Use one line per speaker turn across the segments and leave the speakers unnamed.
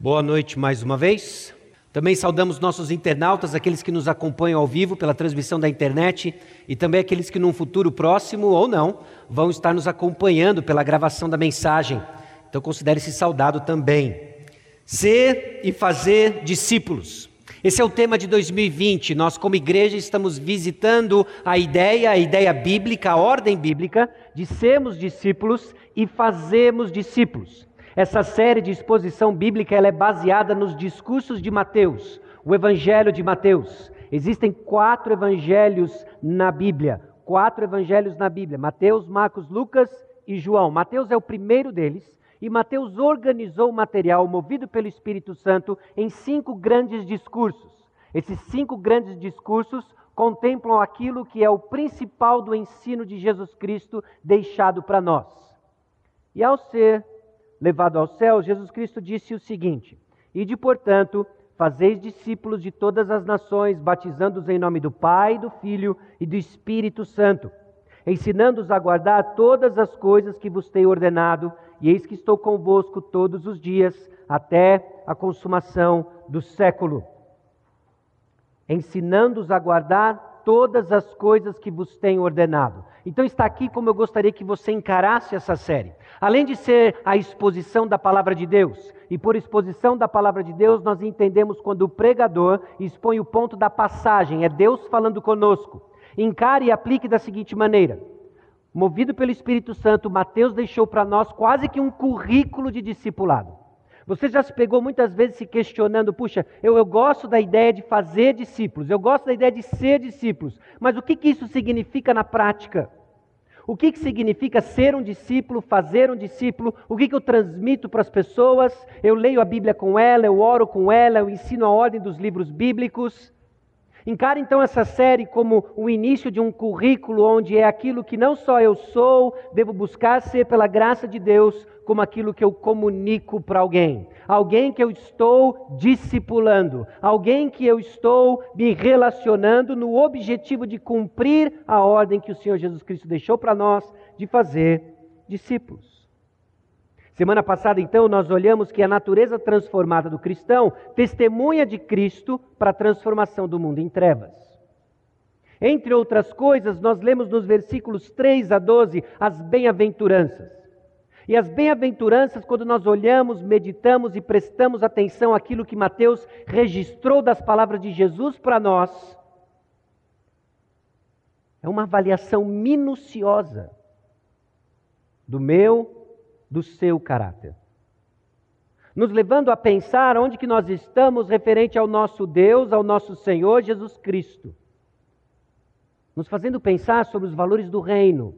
Boa noite mais uma vez. Também saudamos nossos internautas, aqueles que nos acompanham ao vivo pela transmissão da internet e também aqueles que num futuro próximo ou não vão estar nos acompanhando pela gravação da mensagem. Então considere-se saudado também. Ser e fazer discípulos. Esse é o tema de 2020. Nós, como igreja, estamos visitando a ideia, a ideia bíblica, a ordem bíblica de sermos discípulos e fazermos discípulos. Essa série de exposição bíblica ela é baseada nos discursos de Mateus, o Evangelho de Mateus. Existem quatro evangelhos na Bíblia, quatro evangelhos na Bíblia: Mateus, Marcos, Lucas e João. Mateus é o primeiro deles. E Mateus organizou o material movido pelo Espírito Santo em cinco grandes discursos. Esses cinco grandes discursos contemplam aquilo que é o principal do ensino de Jesus Cristo deixado para nós. E ao ser levado ao céu, Jesus Cristo disse o seguinte: Ide, portanto, fazeis discípulos de todas as nações, batizando-os em nome do Pai, do Filho e do Espírito Santo, ensinando-os a guardar todas as coisas que vos tenho ordenado, e eis que estou convosco todos os dias, até a consumação do século. Ensinando-os a guardar todas as coisas que vos tenho ordenado. Então está aqui como eu gostaria que você encarasse essa série. Além de ser a exposição da palavra de Deus, e por exposição da palavra de Deus, nós entendemos quando o pregador expõe o ponto da passagem, é Deus falando conosco. Encare e aplique da seguinte maneira: movido pelo Espírito Santo, Mateus deixou para nós quase que um currículo de discipulado. Você já se pegou muitas vezes se questionando, puxa, eu, eu gosto da ideia de fazer discípulos, eu gosto da ideia de ser discípulos, mas o que, que isso significa na prática? O que, que significa ser um discípulo, fazer um discípulo? O que, que eu transmito para as pessoas? Eu leio a Bíblia com ela, eu oro com ela, eu ensino a ordem dos livros bíblicos. Encare então essa série como o início de um currículo onde é aquilo que não só eu sou, devo buscar ser pela graça de Deus, como aquilo que eu comunico para alguém. Alguém que eu estou discipulando, alguém que eu estou me relacionando no objetivo de cumprir a ordem que o Senhor Jesus Cristo deixou para nós de fazer discípulos. Semana passada, então, nós olhamos que a natureza transformada do cristão testemunha de Cristo para a transformação do mundo em trevas. Entre outras coisas, nós lemos nos versículos 3 a 12 as bem-aventuranças. E as bem-aventuranças, quando nós olhamos, meditamos e prestamos atenção àquilo que Mateus registrou das palavras de Jesus para nós, é uma avaliação minuciosa do meu do seu caráter. Nos levando a pensar onde que nós estamos referente ao nosso Deus, ao nosso Senhor Jesus Cristo. Nos fazendo pensar sobre os valores do reino,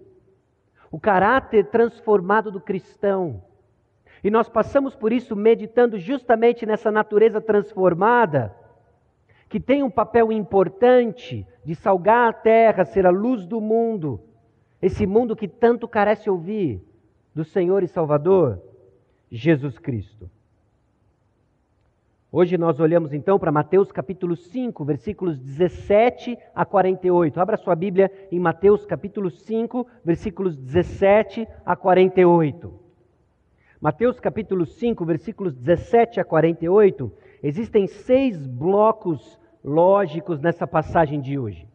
o caráter transformado do cristão. E nós passamos por isso meditando justamente nessa natureza transformada, que tem um papel importante de salgar a terra, ser a luz do mundo, esse mundo que tanto carece ouvir do Senhor e Salvador, Jesus Cristo. Hoje nós olhamos então para Mateus capítulo 5, versículos 17 a 48. Abra sua Bíblia em Mateus capítulo 5, versículos 17 a 48. Mateus capítulo 5, versículos 17 a 48, existem seis blocos lógicos nessa passagem de hoje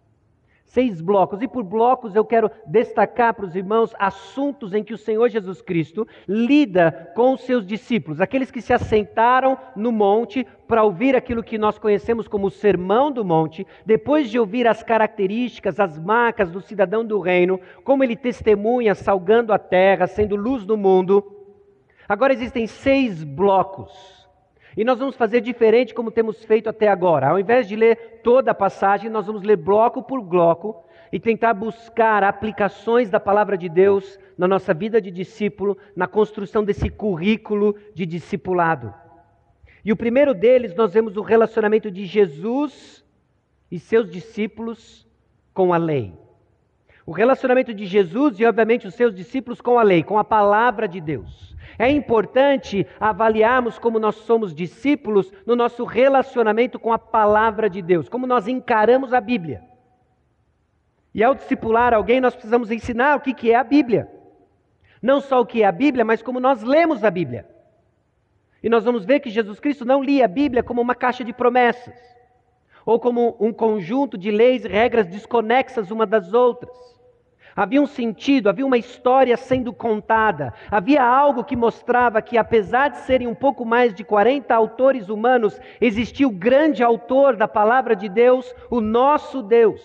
seis blocos. E por blocos eu quero destacar para os irmãos assuntos em que o Senhor Jesus Cristo lida com os seus discípulos, aqueles que se assentaram no monte para ouvir aquilo que nós conhecemos como o sermão do monte, depois de ouvir as características, as marcas do cidadão do reino, como ele testemunha, salgando a terra, sendo luz no mundo. Agora existem seis blocos e nós vamos fazer diferente como temos feito até agora. Ao invés de ler toda a passagem, nós vamos ler bloco por bloco e tentar buscar aplicações da palavra de Deus na nossa vida de discípulo, na construção desse currículo de discipulado. E o primeiro deles, nós vemos o relacionamento de Jesus e seus discípulos com a lei. O relacionamento de Jesus e, obviamente, os seus discípulos com a lei, com a palavra de Deus. É importante avaliarmos como nós somos discípulos no nosso relacionamento com a palavra de Deus, como nós encaramos a Bíblia. E ao discipular alguém, nós precisamos ensinar o que é a Bíblia. Não só o que é a Bíblia, mas como nós lemos a Bíblia. E nós vamos ver que Jesus Cristo não lia a Bíblia como uma caixa de promessas, ou como um conjunto de leis e regras desconexas uma das outras. Havia um sentido, havia uma história sendo contada, havia algo que mostrava que, apesar de serem um pouco mais de 40 autores humanos, existia o grande autor da palavra de Deus, o nosso Deus,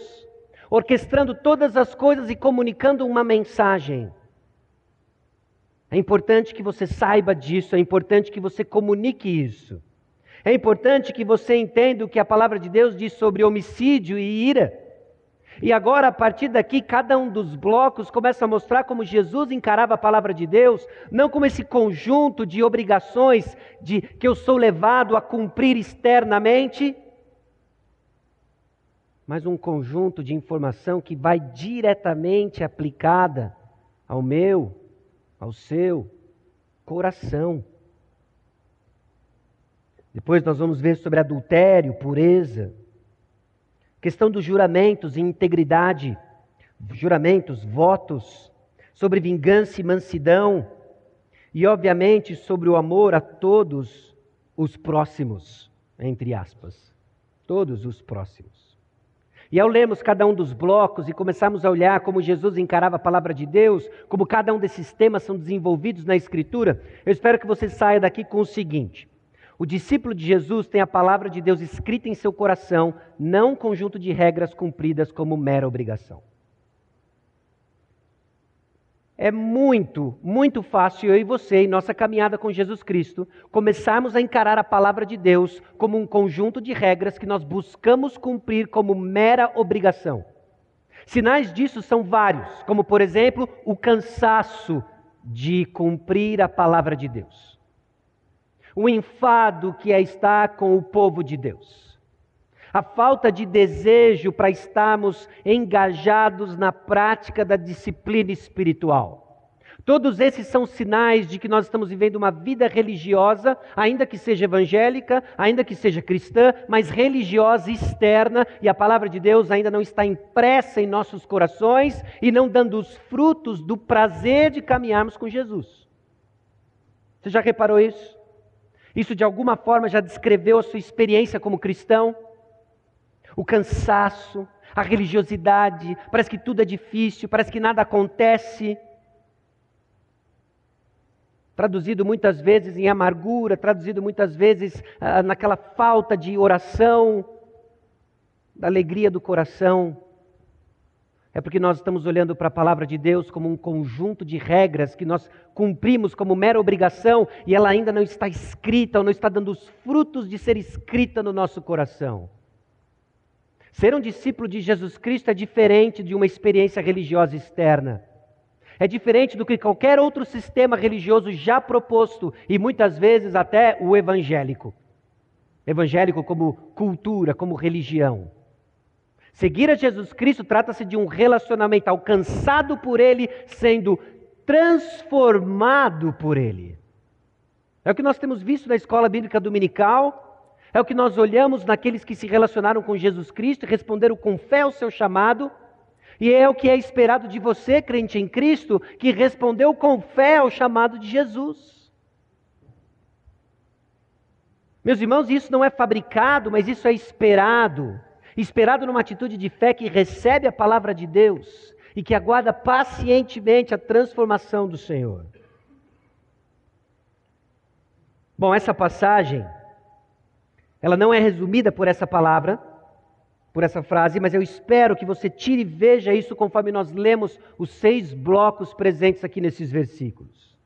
orquestrando todas as coisas e comunicando uma mensagem. É importante que você saiba disso, é importante que você comunique isso. É importante que você entenda o que a palavra de Deus diz sobre homicídio e ira. E agora, a partir daqui, cada um dos blocos começa a mostrar como Jesus encarava a palavra de Deus, não como esse conjunto de obrigações de que eu sou levado a cumprir externamente, mas um conjunto de informação que vai diretamente aplicada ao meu, ao seu coração. Depois nós vamos ver sobre adultério, pureza, questão dos juramentos e integridade, juramentos, votos, sobre vingança e mansidão, e obviamente sobre o amor a todos os próximos, entre aspas, todos os próximos. E ao lermos cada um dos blocos e começarmos a olhar como Jesus encarava a palavra de Deus, como cada um desses temas são desenvolvidos na Escritura, eu espero que você saia daqui com o seguinte: o discípulo de Jesus tem a palavra de Deus escrita em seu coração, não um conjunto de regras cumpridas como mera obrigação. É muito, muito fácil eu e você, em nossa caminhada com Jesus Cristo, começarmos a encarar a palavra de Deus como um conjunto de regras que nós buscamos cumprir como mera obrigação. Sinais disso são vários, como por exemplo, o cansaço de cumprir a palavra de Deus, o enfado que é estar com o povo de Deus a falta de desejo para estarmos engajados na prática da disciplina espiritual. Todos esses são sinais de que nós estamos vivendo uma vida religiosa, ainda que seja evangélica, ainda que seja cristã, mas religiosa externa, e a palavra de Deus ainda não está impressa em nossos corações e não dando os frutos do prazer de caminharmos com Jesus. Você já reparou isso? Isso de alguma forma já descreveu a sua experiência como cristão? o cansaço, a religiosidade, parece que tudo é difícil, parece que nada acontece. Traduzido muitas vezes em amargura, traduzido muitas vezes ah, naquela falta de oração, da alegria do coração. É porque nós estamos olhando para a palavra de Deus como um conjunto de regras que nós cumprimos como mera obrigação e ela ainda não está escrita ou não está dando os frutos de ser escrita no nosso coração. Ser um discípulo de Jesus Cristo é diferente de uma experiência religiosa externa. É diferente do que qualquer outro sistema religioso já proposto e muitas vezes até o evangélico. Evangélico como cultura, como religião. Seguir a Jesus Cristo trata-se de um relacionamento alcançado por Ele, sendo transformado por Ele. É o que nós temos visto na escola bíblica dominical é o que nós olhamos naqueles que se relacionaram com Jesus Cristo e responderam com fé ao seu chamado. E é o que é esperado de você, crente em Cristo, que respondeu com fé ao chamado de Jesus. Meus irmãos, isso não é fabricado, mas isso é esperado. Esperado numa atitude de fé que recebe a palavra de Deus e que aguarda pacientemente a transformação do Senhor. Bom, essa passagem ela não é resumida por essa palavra, por essa frase, mas eu espero que você tire e veja isso conforme nós lemos os seis blocos presentes aqui nesses versículos.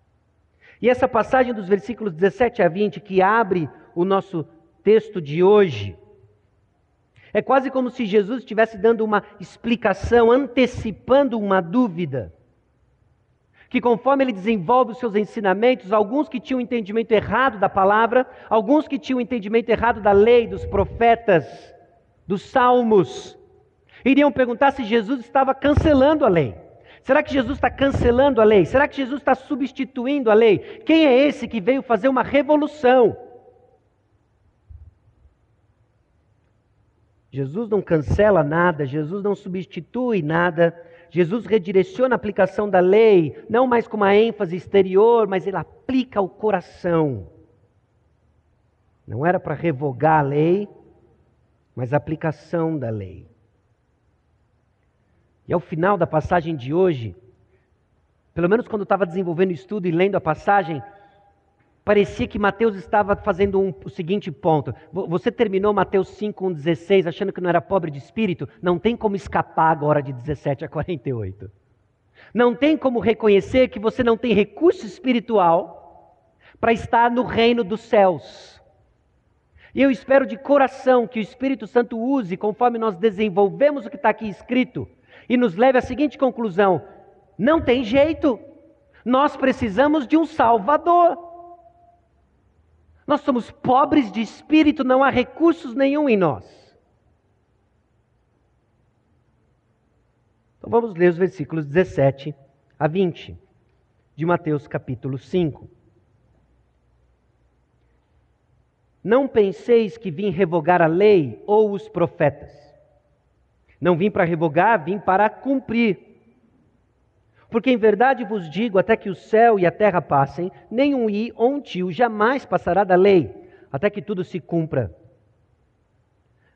E essa passagem dos versículos 17 a 20, que abre o nosso texto de hoje, é quase como se Jesus estivesse dando uma explicação, antecipando uma dúvida que conforme ele desenvolve os seus ensinamentos, alguns que tinham entendimento errado da palavra, alguns que tinham entendimento errado da lei, dos profetas, dos salmos, iriam perguntar se Jesus estava cancelando a lei. Será que Jesus está cancelando a lei? Será que Jesus está substituindo a lei? Quem é esse que veio fazer uma revolução? Jesus não cancela nada, Jesus não substitui nada, Jesus redireciona a aplicação da lei, não mais com uma ênfase exterior, mas ele aplica ao coração. Não era para revogar a lei, mas a aplicação da lei. E ao final da passagem de hoje, pelo menos quando eu estava desenvolvendo o estudo e lendo a passagem, parecia que Mateus estava fazendo um, o seguinte ponto. Você terminou Mateus 5, 1, 16, achando que não era pobre de espírito? Não tem como escapar agora de 17 a 48. Não tem como reconhecer que você não tem recurso espiritual para estar no reino dos céus. E eu espero de coração que o Espírito Santo use, conforme nós desenvolvemos o que está aqui escrito, e nos leve à seguinte conclusão: não tem jeito, nós precisamos de um Salvador. Nós somos pobres de espírito, não há recursos nenhum em nós. Então vamos ler os versículos 17 a 20 de Mateus capítulo 5. Não penseis que vim revogar a lei ou os profetas. Não vim para revogar, vim para cumprir. Porque em verdade vos digo: até que o céu e a terra passem, nenhum i ou um tio jamais passará da lei, até que tudo se cumpra.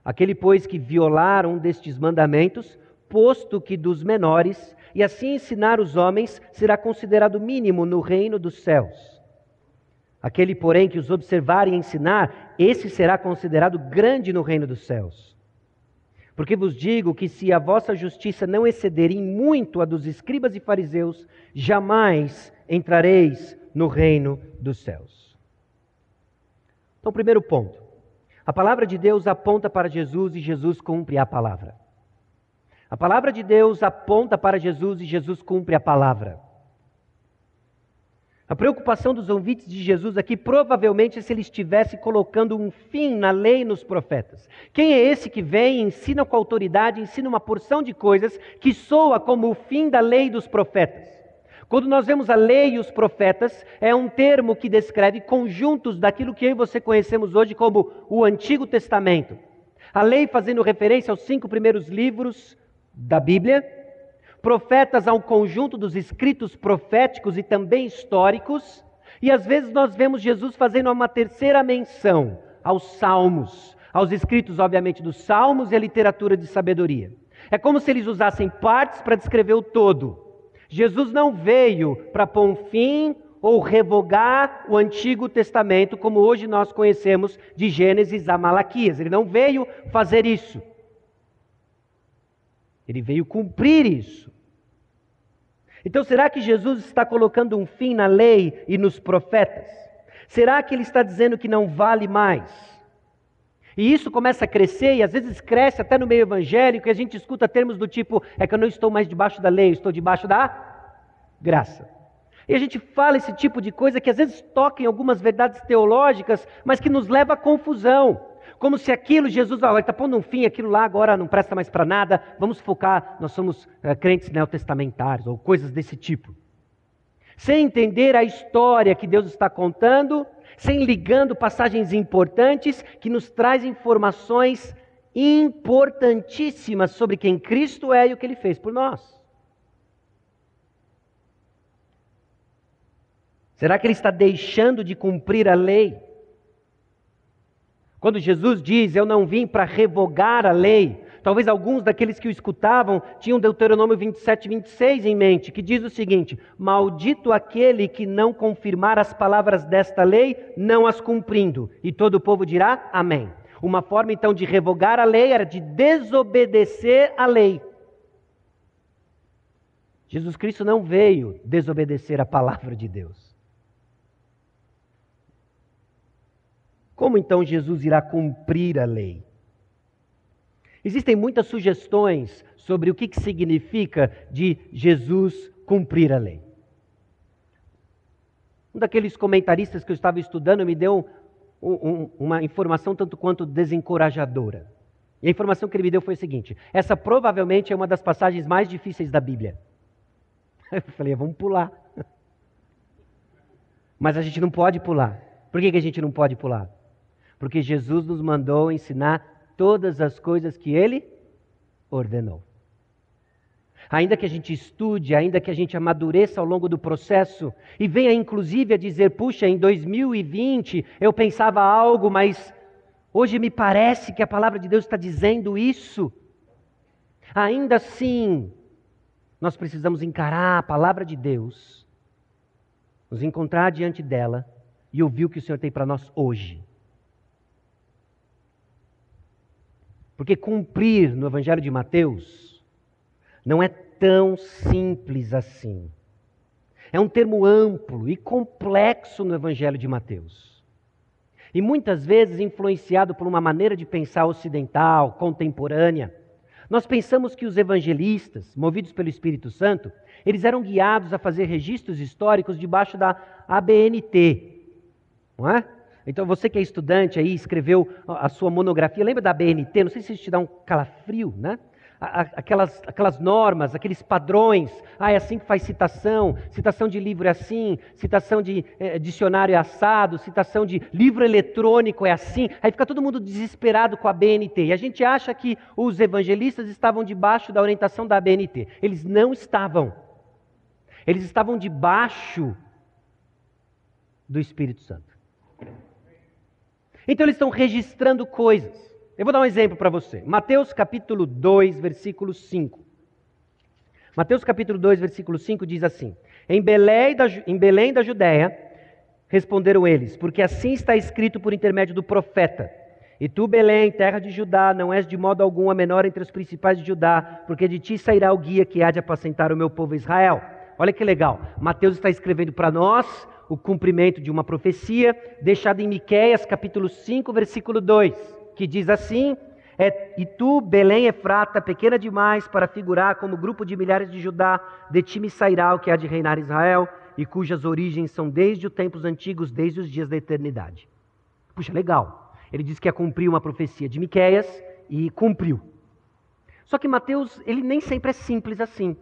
Aquele, pois, que violar um destes mandamentos, posto que dos menores, e assim ensinar os homens, será considerado mínimo no reino dos céus. Aquele, porém, que os observar e ensinar, esse será considerado grande no reino dos céus. Porque vos digo que se a vossa justiça não exceder em muito a dos escribas e fariseus, jamais entrareis no reino dos céus. Então, primeiro ponto. A palavra de Deus aponta para Jesus e Jesus cumpre a palavra. A palavra de Deus aponta para Jesus e Jesus cumpre a palavra. A preocupação dos ouvintes de Jesus aqui provavelmente é se ele estivesse colocando um fim na lei e nos profetas. Quem é esse que vem e ensina com autoridade, ensina uma porção de coisas que soa como o fim da lei dos profetas? Quando nós vemos a lei e os profetas, é um termo que descreve conjuntos daquilo que eu e você conhecemos hoje como o Antigo Testamento. A lei fazendo referência aos cinco primeiros livros da Bíblia, profetas ao conjunto dos escritos proféticos e também históricos, e às vezes nós vemos Jesus fazendo uma terceira menção aos salmos, aos escritos, obviamente, dos salmos e a literatura de sabedoria. É como se eles usassem partes para descrever o todo. Jesus não veio para pôr um fim ou revogar o Antigo Testamento, como hoje nós conhecemos de Gênesis a Malaquias. Ele não veio fazer isso. Ele veio cumprir isso. Então, será que Jesus está colocando um fim na lei e nos profetas? Será que ele está dizendo que não vale mais? E isso começa a crescer, e às vezes cresce até no meio evangélico, e a gente escuta termos do tipo: é que eu não estou mais debaixo da lei, eu estou debaixo da graça. E a gente fala esse tipo de coisa que às vezes toca em algumas verdades teológicas, mas que nos leva à confusão como se aquilo, Jesus, ó, está pondo um fim, aquilo lá agora não presta mais para nada, vamos focar, nós somos é, crentes neotestamentários, ou coisas desse tipo. Sem entender a história que Deus está contando, sem ligando passagens importantes que nos traz informações importantíssimas sobre quem Cristo é e o que ele fez por nós. Será que ele está deixando de cumprir a lei? Quando Jesus diz, Eu não vim para revogar a lei, talvez alguns daqueles que o escutavam tinham Deuteronômio 27, 26 em mente, que diz o seguinte: Maldito aquele que não confirmar as palavras desta lei, não as cumprindo. E todo o povo dirá Amém. Uma forma então de revogar a lei era de desobedecer a lei. Jesus Cristo não veio desobedecer a palavra de Deus. Como então Jesus irá cumprir a lei? Existem muitas sugestões sobre o que significa de Jesus cumprir a lei. Um daqueles comentaristas que eu estava estudando me deu um, um, uma informação tanto quanto desencorajadora. E a informação que ele me deu foi a seguinte: essa provavelmente é uma das passagens mais difíceis da Bíblia. Eu falei, vamos pular. Mas a gente não pode pular. Por que, que a gente não pode pular? Porque Jesus nos mandou ensinar todas as coisas que ele ordenou. Ainda que a gente estude, ainda que a gente amadureça ao longo do processo e venha inclusive a dizer: puxa, em 2020 eu pensava algo, mas hoje me parece que a palavra de Deus está dizendo isso. Ainda assim, nós precisamos encarar a palavra de Deus, nos encontrar diante dela e ouvir o que o Senhor tem para nós hoje. Porque cumprir no Evangelho de Mateus não é tão simples assim. É um termo amplo e complexo no Evangelho de Mateus. E muitas vezes influenciado por uma maneira de pensar ocidental, contemporânea. Nós pensamos que os evangelistas, movidos pelo Espírito Santo, eles eram guiados a fazer registros históricos debaixo da ABNT, não é? Então você que é estudante aí, escreveu a sua monografia, lembra da BNT? Não sei se isso te dá um calafrio, né? Aquelas, aquelas normas, aqueles padrões. Ah, é assim que faz citação. Citação de livro é assim. Citação de é, dicionário é assado. Citação de livro eletrônico é assim. Aí fica todo mundo desesperado com a BNT. E a gente acha que os evangelistas estavam debaixo da orientação da BNT. Eles não estavam. Eles estavam debaixo do Espírito Santo. Então eles estão registrando coisas. Eu vou dar um exemplo para você. Mateus capítulo 2, versículo 5. Mateus capítulo 2, versículo 5 diz assim: Em Belém da, em Belém da Judéia responderam eles, porque assim está escrito por intermédio do profeta. E tu, Belém, terra de Judá, não és de modo algum a menor entre os principais de Judá, porque de ti sairá o guia que há de apacentar o meu povo Israel. Olha que legal. Mateus está escrevendo para nós o cumprimento de uma profecia deixada em Miqueias, capítulo 5, versículo 2, que diz assim: é, E tu, Belém Efrata, pequena demais para figurar como grupo de milhares de Judá, de ti me sairá o que há de reinar Israel, e cujas origens são desde os tempos antigos, desde os dias da eternidade. Puxa, legal. Ele diz que ia cumprir uma profecia de Miqueias e cumpriu. Só que Mateus, ele nem sempre é simples assim.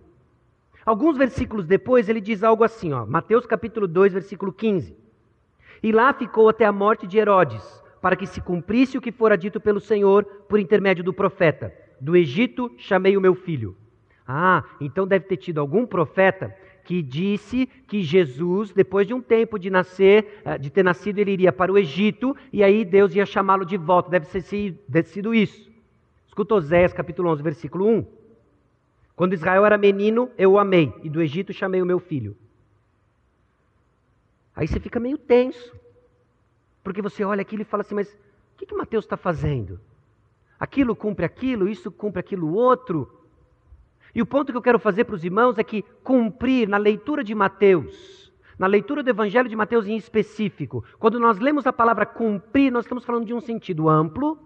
Alguns versículos depois ele diz algo assim, ó, Mateus capítulo 2, versículo 15. E lá ficou até a morte de Herodes, para que se cumprisse o que fora dito pelo Senhor por intermédio do profeta: Do Egito chamei o meu filho. Ah, então deve ter tido algum profeta que disse que Jesus, depois de um tempo de nascer, eh, de ter nascido, ele iria para o Egito e aí Deus ia chamá-lo de volta. Deve ter sido isso. Escuta Oséias capítulo 11, versículo 1. Quando Israel era menino, eu o amei, e do Egito chamei o meu filho. Aí você fica meio tenso, porque você olha aquilo e fala assim: mas o que, que Mateus está fazendo? Aquilo cumpre aquilo, isso cumpre aquilo outro. E o ponto que eu quero fazer para os irmãos é que cumprir na leitura de Mateus, na leitura do Evangelho de Mateus em específico, quando nós lemos a palavra cumprir, nós estamos falando de um sentido amplo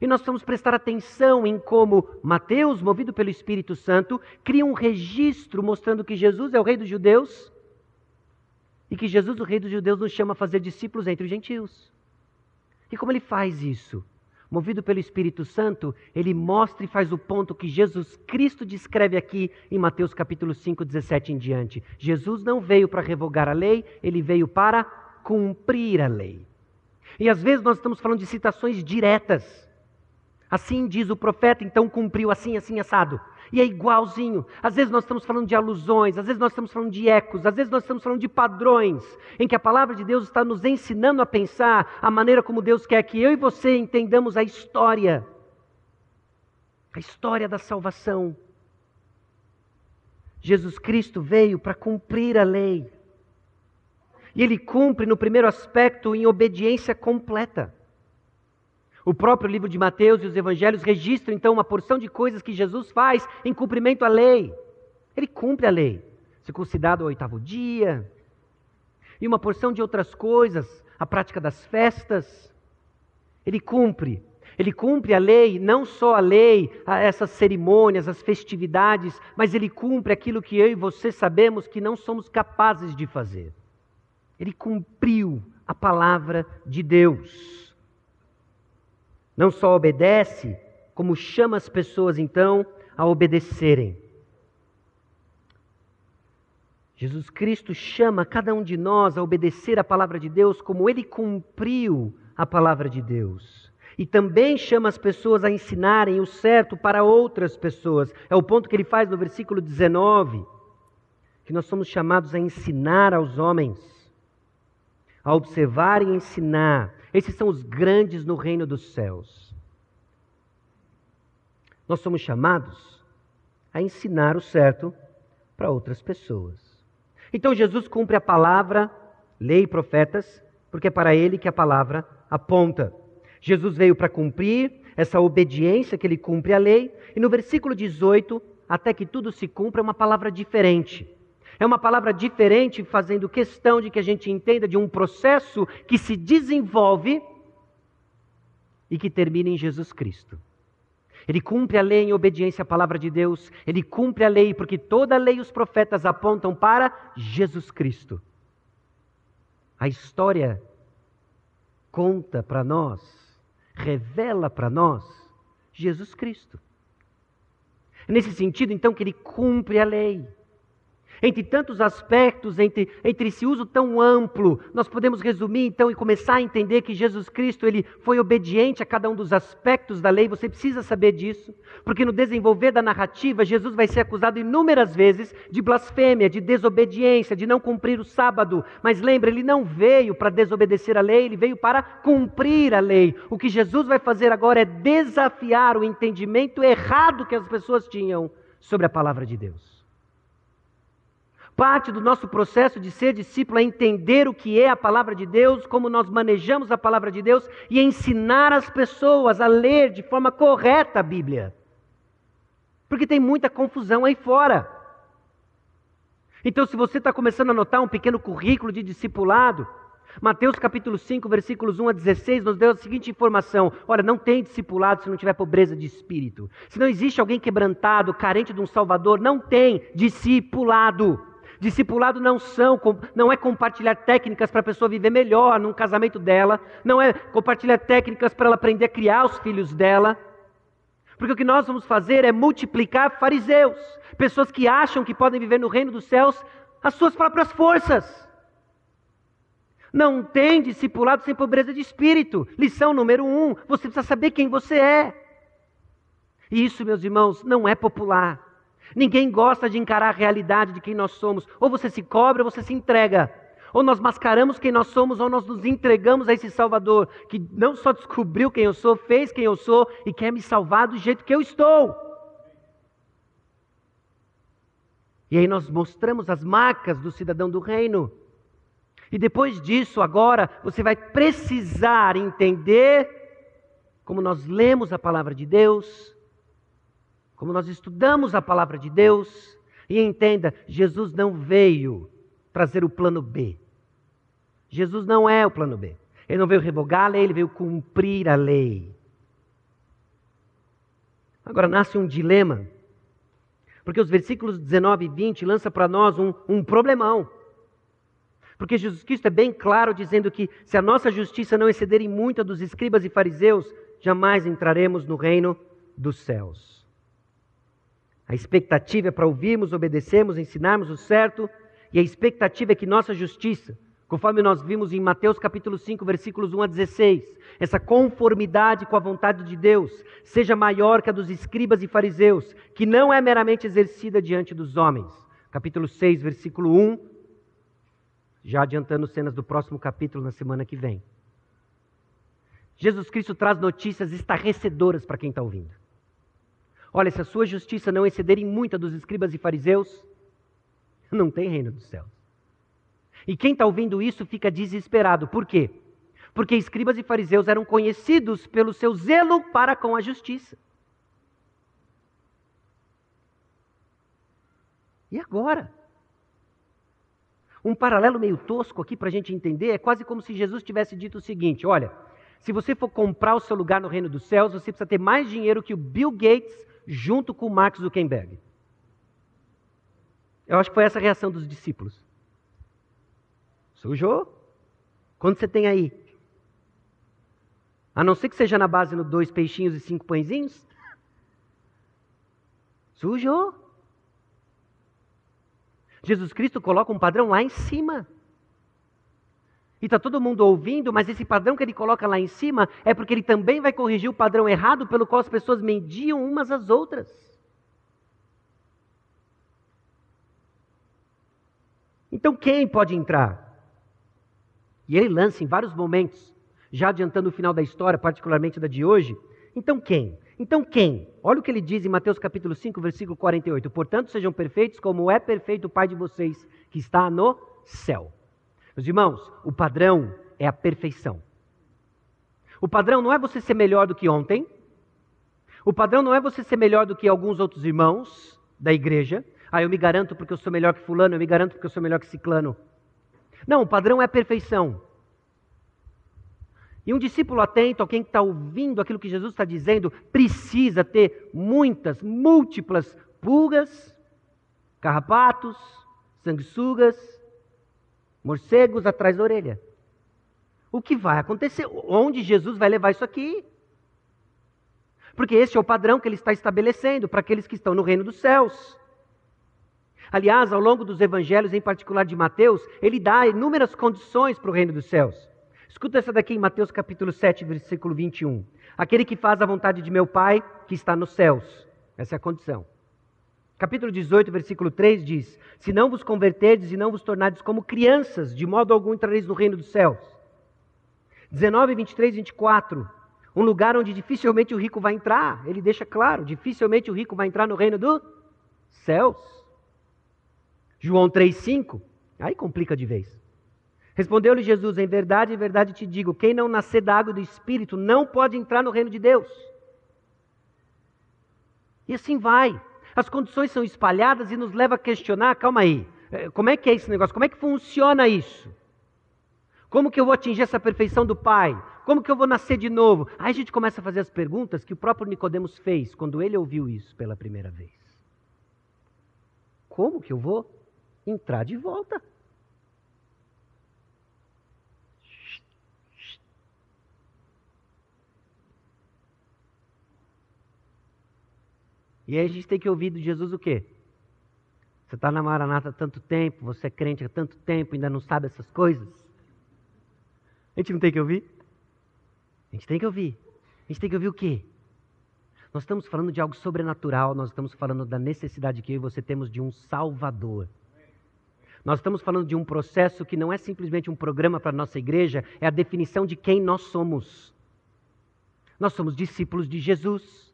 e nós vamos prestar atenção em como Mateus, movido pelo Espírito Santo, cria um registro mostrando que Jesus é o Rei dos Judeus e que Jesus, o Rei dos Judeus, nos chama a fazer discípulos entre os gentios. E como ele faz isso? Movido pelo Espírito Santo, ele mostra e faz o ponto que Jesus Cristo descreve aqui em Mateus capítulo 5, 17 em diante. Jesus não veio para revogar a lei, ele veio para cumprir a lei. E às vezes nós estamos falando de citações diretas. Assim diz o profeta, então cumpriu assim, assim, assado. E é igualzinho. Às vezes nós estamos falando de alusões, às vezes nós estamos falando de ecos, às vezes nós estamos falando de padrões, em que a palavra de Deus está nos ensinando a pensar a maneira como Deus quer que eu e você entendamos a história. A história da salvação. Jesus Cristo veio para cumprir a lei. E ele cumpre no primeiro aspecto em obediência completa. O próprio livro de Mateus e os evangelhos registram então uma porção de coisas que Jesus faz em cumprimento à lei. Ele cumpre a lei, circuncidado ao oitavo dia, e uma porção de outras coisas, a prática das festas. Ele cumpre. Ele cumpre a lei, não só a lei, essas cerimônias, as festividades, mas ele cumpre aquilo que eu e você sabemos que não somos capazes de fazer. Ele cumpriu a palavra de Deus. Não só obedece, como chama as pessoas então a obedecerem. Jesus Cristo chama cada um de nós a obedecer a palavra de Deus como ele cumpriu a palavra de Deus. E também chama as pessoas a ensinarem o certo para outras pessoas. É o ponto que ele faz no versículo 19. Que nós somos chamados a ensinar aos homens, a observar e ensinar. Esses são os grandes no reino dos céus. Nós somos chamados a ensinar o certo para outras pessoas. Então Jesus cumpre a palavra, lei e profetas, porque é para ele que a palavra aponta. Jesus veio para cumprir essa obediência que ele cumpre a lei, e no versículo 18, até que tudo se cumpra, é uma palavra diferente. É uma palavra diferente, fazendo questão de que a gente entenda de um processo que se desenvolve e que termina em Jesus Cristo. Ele cumpre a lei em obediência à palavra de Deus, ele cumpre a lei porque toda a lei e os profetas apontam para Jesus Cristo. A história conta para nós, revela para nós Jesus Cristo. Nesse sentido, então, que ele cumpre a lei. Entre tantos aspectos, entre, entre esse uso tão amplo, nós podemos resumir então e começar a entender que Jesus Cristo ele foi obediente a cada um dos aspectos da lei. Você precisa saber disso, porque no desenvolver da narrativa, Jesus vai ser acusado inúmeras vezes de blasfêmia, de desobediência, de não cumprir o sábado. Mas lembre, ele não veio para desobedecer a lei, ele veio para cumprir a lei. O que Jesus vai fazer agora é desafiar o entendimento errado que as pessoas tinham sobre a palavra de Deus. Parte do nosso processo de ser discípulo é entender o que é a palavra de Deus, como nós manejamos a palavra de Deus e ensinar as pessoas a ler de forma correta a Bíblia. Porque tem muita confusão aí fora. Então, se você está começando a notar um pequeno currículo de discipulado, Mateus capítulo 5, versículos 1 a 16, nos deu a seguinte informação: olha, não tem discipulado se não tiver pobreza de espírito. Se não existe alguém quebrantado, carente de um Salvador, não tem discipulado. Discipulado não são, não é compartilhar técnicas para a pessoa viver melhor num casamento dela, não é compartilhar técnicas para ela aprender a criar os filhos dela. Porque o que nós vamos fazer é multiplicar fariseus, pessoas que acham que podem viver no reino dos céus as suas próprias forças. Não tem discipulado sem pobreza de espírito. Lição número um: você precisa saber quem você é. E isso, meus irmãos, não é popular. Ninguém gosta de encarar a realidade de quem nós somos. Ou você se cobra, ou você se entrega. Ou nós mascaramos quem nós somos, ou nós nos entregamos a esse Salvador, que não só descobriu quem eu sou, fez quem eu sou e quer me salvar do jeito que eu estou. E aí nós mostramos as marcas do cidadão do reino. E depois disso, agora, você vai precisar entender como nós lemos a palavra de Deus, como nós estudamos a palavra de Deus, e entenda, Jesus não veio trazer o plano B. Jesus não é o plano B. Ele não veio revogar a lei, ele veio cumprir a lei. Agora nasce um dilema, porque os versículos 19 e 20 lançam para nós um, um problemão. Porque Jesus Cristo é bem claro dizendo que se a nossa justiça não exceder em muita dos escribas e fariseus, jamais entraremos no reino dos céus. A expectativa é para ouvirmos, obedecermos, ensinarmos o certo, e a expectativa é que nossa justiça, conforme nós vimos em Mateus capítulo 5, versículos 1 a 16, essa conformidade com a vontade de Deus seja maior que a dos escribas e fariseus, que não é meramente exercida diante dos homens. Capítulo 6, versículo 1, já adiantando cenas do próximo capítulo na semana que vem. Jesus Cristo traz notícias estarrecedoras para quem está ouvindo. Olha, se a sua justiça não exceder em muita dos escribas e fariseus, não tem reino dos céus. E quem está ouvindo isso fica desesperado. Por quê? Porque escribas e fariseus eram conhecidos pelo seu zelo para com a justiça. E agora? Um paralelo meio tosco aqui para a gente entender é quase como se Jesus tivesse dito o seguinte: olha, se você for comprar o seu lugar no reino dos céus, você precisa ter mais dinheiro que o Bill Gates junto com Mark Zuckerberg. Eu acho que foi essa a reação dos discípulos. Sujou? Quando você tem aí? A não ser que seja na base no dois peixinhos e cinco pãezinhos? Sujou? Jesus Cristo coloca um padrão lá em cima. E está todo mundo ouvindo, mas esse padrão que ele coloca lá em cima é porque ele também vai corrigir o padrão errado pelo qual as pessoas mediam umas às outras. Então quem pode entrar? E ele lança em vários momentos, já adiantando o final da história, particularmente da de hoje. Então quem? Então quem? Olha o que ele diz em Mateus capítulo 5, versículo 48. Portanto, sejam perfeitos como é perfeito o Pai de vocês que está no céu. Meus irmãos, o padrão é a perfeição. O padrão não é você ser melhor do que ontem. O padrão não é você ser melhor do que alguns outros irmãos da igreja. Ah, eu me garanto porque eu sou melhor que fulano, eu me garanto porque eu sou melhor que ciclano. Não, o padrão é a perfeição. E um discípulo atento, alguém que está ouvindo aquilo que Jesus está dizendo, precisa ter muitas, múltiplas pulgas, carrapatos, sanguessugas, morcegos atrás da orelha. O que vai acontecer? Onde Jesus vai levar isso aqui? Porque esse é o padrão que ele está estabelecendo para aqueles que estão no reino dos céus. Aliás, ao longo dos evangelhos, em particular de Mateus, ele dá inúmeras condições para o reino dos céus. Escuta essa daqui em Mateus capítulo 7, versículo 21. Aquele que faz a vontade de meu Pai que está nos céus. Essa é a condição. Capítulo 18, versículo 3 diz: Se não vos converterdes e não vos tornardes como crianças, de modo algum entrareis no reino dos céus. 19, 23 e 24. Um lugar onde dificilmente o rico vai entrar. Ele deixa claro: dificilmente o rico vai entrar no reino dos céus. João 3,5, aí complica de vez. Respondeu-lhe Jesus: Em verdade, em verdade te digo: quem não nascer da água do Espírito não pode entrar no reino de Deus. E assim vai. As condições são espalhadas e nos leva a questionar: calma aí, eh, como é que é esse negócio? Como é que funciona isso? Como que eu vou atingir essa perfeição do Pai? Como que eu vou nascer de novo? Aí a gente começa a fazer as perguntas que o próprio Nicodemos fez quando ele ouviu isso pela primeira vez. Como que eu vou entrar de volta. E aí a gente tem que ouvir de Jesus o quê? Você está na Maranata há tanto tempo, você é crente há tanto tempo, ainda não sabe essas coisas? A gente não tem que ouvir? A gente tem que ouvir. A gente tem que ouvir o quê? Nós estamos falando de algo sobrenatural, nós estamos falando da necessidade que eu e você temos de um Salvador. Nós estamos falando de um processo que não é simplesmente um programa para a nossa igreja, é a definição de quem nós somos. Nós somos discípulos de Jesus.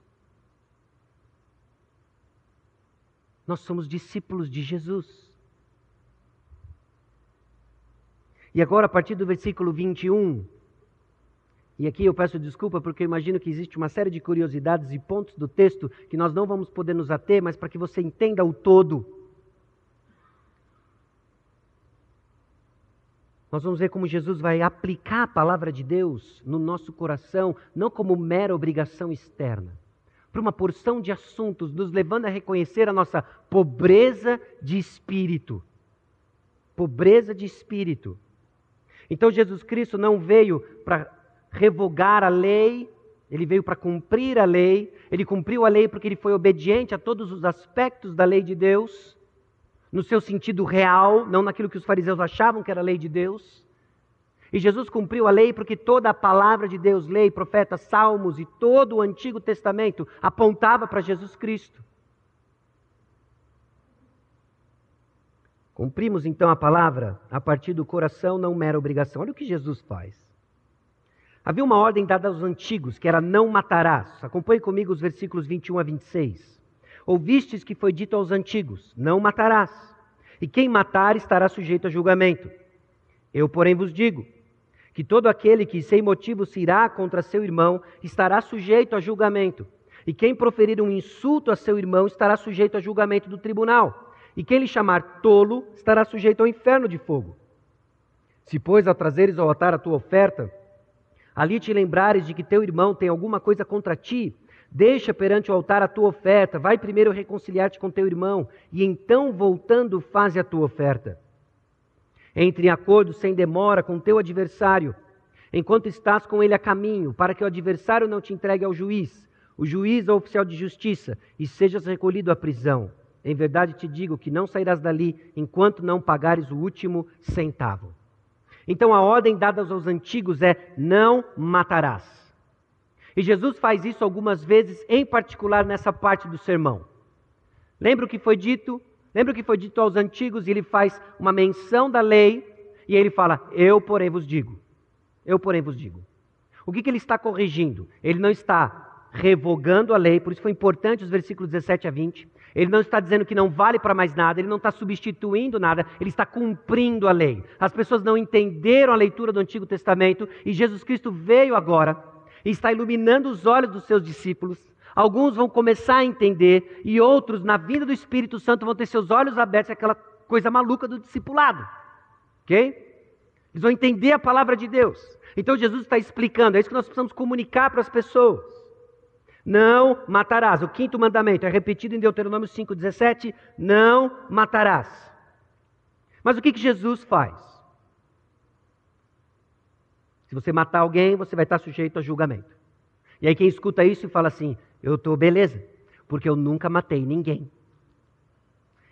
Nós somos discípulos de Jesus. E agora, a partir do versículo 21, e aqui eu peço desculpa porque eu imagino que existe uma série de curiosidades e pontos do texto que nós não vamos poder nos ater, mas para que você entenda o todo. Nós vamos ver como Jesus vai aplicar a palavra de Deus no nosso coração, não como mera obrigação externa, para uma porção de assuntos, nos levando a reconhecer a nossa pobreza de espírito. Pobreza de espírito. Então Jesus Cristo não veio para revogar a lei, ele veio para cumprir a lei. Ele cumpriu a lei porque ele foi obediente a todos os aspectos da lei de Deus no seu sentido real, não naquilo que os fariseus achavam que era a lei de Deus. E Jesus cumpriu a lei porque toda a palavra de Deus, lei, profetas, salmos e todo o Antigo Testamento apontava para Jesus Cristo. Cumprimos então a palavra a partir do coração, não mera obrigação. Olha o que Jesus faz. Havia uma ordem dada aos antigos, que era não matarás. Acompanhe comigo os versículos 21 a 26. Ouvistes que foi dito aos antigos: Não matarás, e quem matar estará sujeito a julgamento. Eu, porém, vos digo que todo aquele que sem motivo se irá contra seu irmão estará sujeito a julgamento. E quem proferir um insulto a seu irmão estará sujeito a julgamento do tribunal. E quem lhe chamar tolo estará sujeito ao inferno de fogo. Se, pois, ao trazeres ao altar a tua oferta, ali te lembrares de que teu irmão tem alguma coisa contra ti, Deixa perante o altar a tua oferta, vai primeiro reconciliar-te com teu irmão, e então, voltando, faze a tua oferta. Entre em acordo sem demora com teu adversário, enquanto estás com ele a caminho, para que o adversário não te entregue ao juiz, o juiz ao oficial de justiça, e sejas recolhido à prisão. Em verdade te digo que não sairás dali enquanto não pagares o último centavo. Então a ordem dada aos antigos é: não matarás. E Jesus faz isso algumas vezes, em particular nessa parte do sermão. Lembra o que foi dito? Lembra o que foi dito aos antigos? E ele faz uma menção da lei e ele fala: Eu, porém, vos digo. Eu, porém, vos digo. O que, que ele está corrigindo? Ele não está revogando a lei, por isso foi importante os versículos 17 a 20. Ele não está dizendo que não vale para mais nada, ele não está substituindo nada, ele está cumprindo a lei. As pessoas não entenderam a leitura do Antigo Testamento e Jesus Cristo veio agora e está iluminando os olhos dos seus discípulos. Alguns vão começar a entender e outros, na vinda do Espírito Santo, vão ter seus olhos abertos aquela coisa maluca do discipulado. Ok? Eles vão entender a palavra de Deus. Então Jesus está explicando, é isso que nós precisamos comunicar para as pessoas. Não matarás. O quinto mandamento é repetido em Deuteronômio 5,17: Não matarás. Mas o que, que Jesus faz? Se você matar alguém, você vai estar sujeito a julgamento. E aí quem escuta isso e fala assim: Eu estou beleza, porque eu nunca matei ninguém.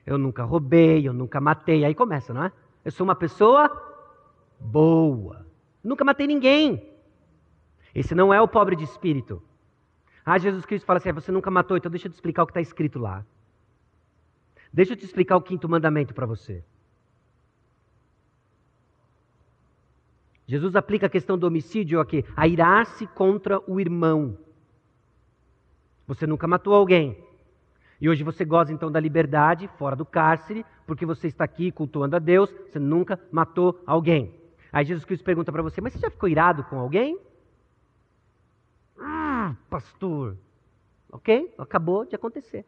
Eu nunca roubei, eu nunca matei. Aí começa, não é? Eu sou uma pessoa boa. Nunca matei ninguém. Esse não é o pobre de espírito. Ah, Jesus Cristo fala assim: ah, você nunca matou, então deixa eu te explicar o que está escrito lá. Deixa eu te explicar o quinto mandamento para você. Jesus aplica a questão do homicídio aqui, a irar-se contra o irmão. Você nunca matou alguém. E hoje você goza então da liberdade, fora do cárcere, porque você está aqui cultuando a Deus, você nunca matou alguém. Aí Jesus Cristo pergunta para você: Mas você já ficou irado com alguém? Ah, pastor. Ok? Acabou de acontecer.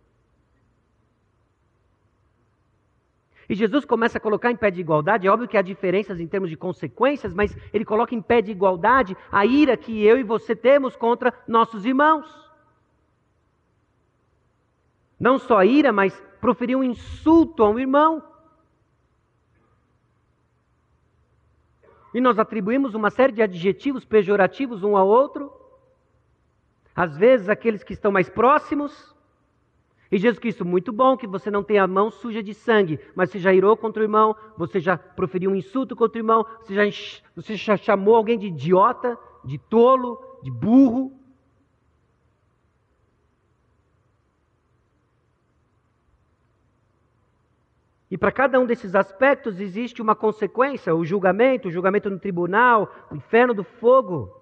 E Jesus começa a colocar em pé de igualdade, é óbvio que há diferenças em termos de consequências, mas ele coloca em pé de igualdade a ira que eu e você temos contra nossos irmãos. Não só ira, mas proferir um insulto a um irmão. E nós atribuímos uma série de adjetivos pejorativos um ao outro. Às vezes, aqueles que estão mais próximos. E Jesus Cristo, muito bom que você não tenha a mão suja de sangue, mas você já irou contra o irmão, você já proferiu um insulto contra o irmão, você já, você já chamou alguém de idiota, de tolo, de burro. E para cada um desses aspectos existe uma consequência: o julgamento, o julgamento no tribunal, o inferno do fogo.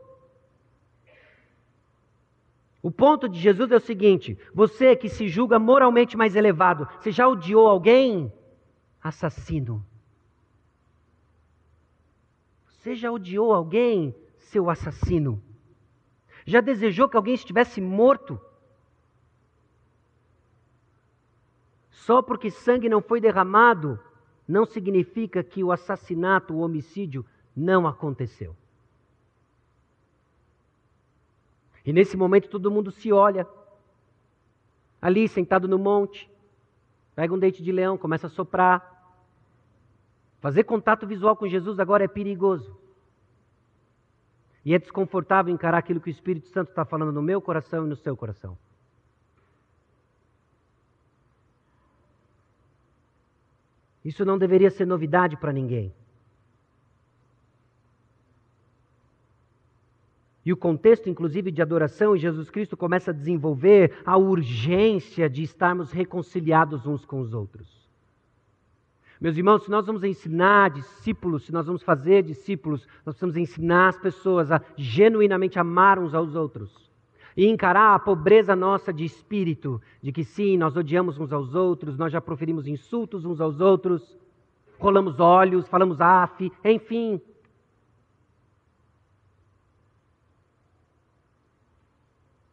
O ponto de Jesus é o seguinte: você que se julga moralmente mais elevado, você já odiou alguém? Assassino. Você já odiou alguém, seu assassino? Já desejou que alguém estivesse morto? Só porque sangue não foi derramado, não significa que o assassinato, o homicídio não aconteceu. E nesse momento todo mundo se olha, ali sentado no monte, pega um dente de leão, começa a soprar. Fazer contato visual com Jesus agora é perigoso. E é desconfortável encarar aquilo que o Espírito Santo está falando no meu coração e no seu coração. Isso não deveria ser novidade para ninguém. E o contexto, inclusive, de adoração, e Jesus Cristo começa a desenvolver a urgência de estarmos reconciliados uns com os outros. Meus irmãos, se nós vamos ensinar discípulos, se nós vamos fazer discípulos, nós precisamos ensinar as pessoas a genuinamente amar uns aos outros. E encarar a pobreza nossa de espírito, de que sim, nós odiamos uns aos outros, nós já proferimos insultos uns aos outros, rolamos olhos, falamos af, enfim,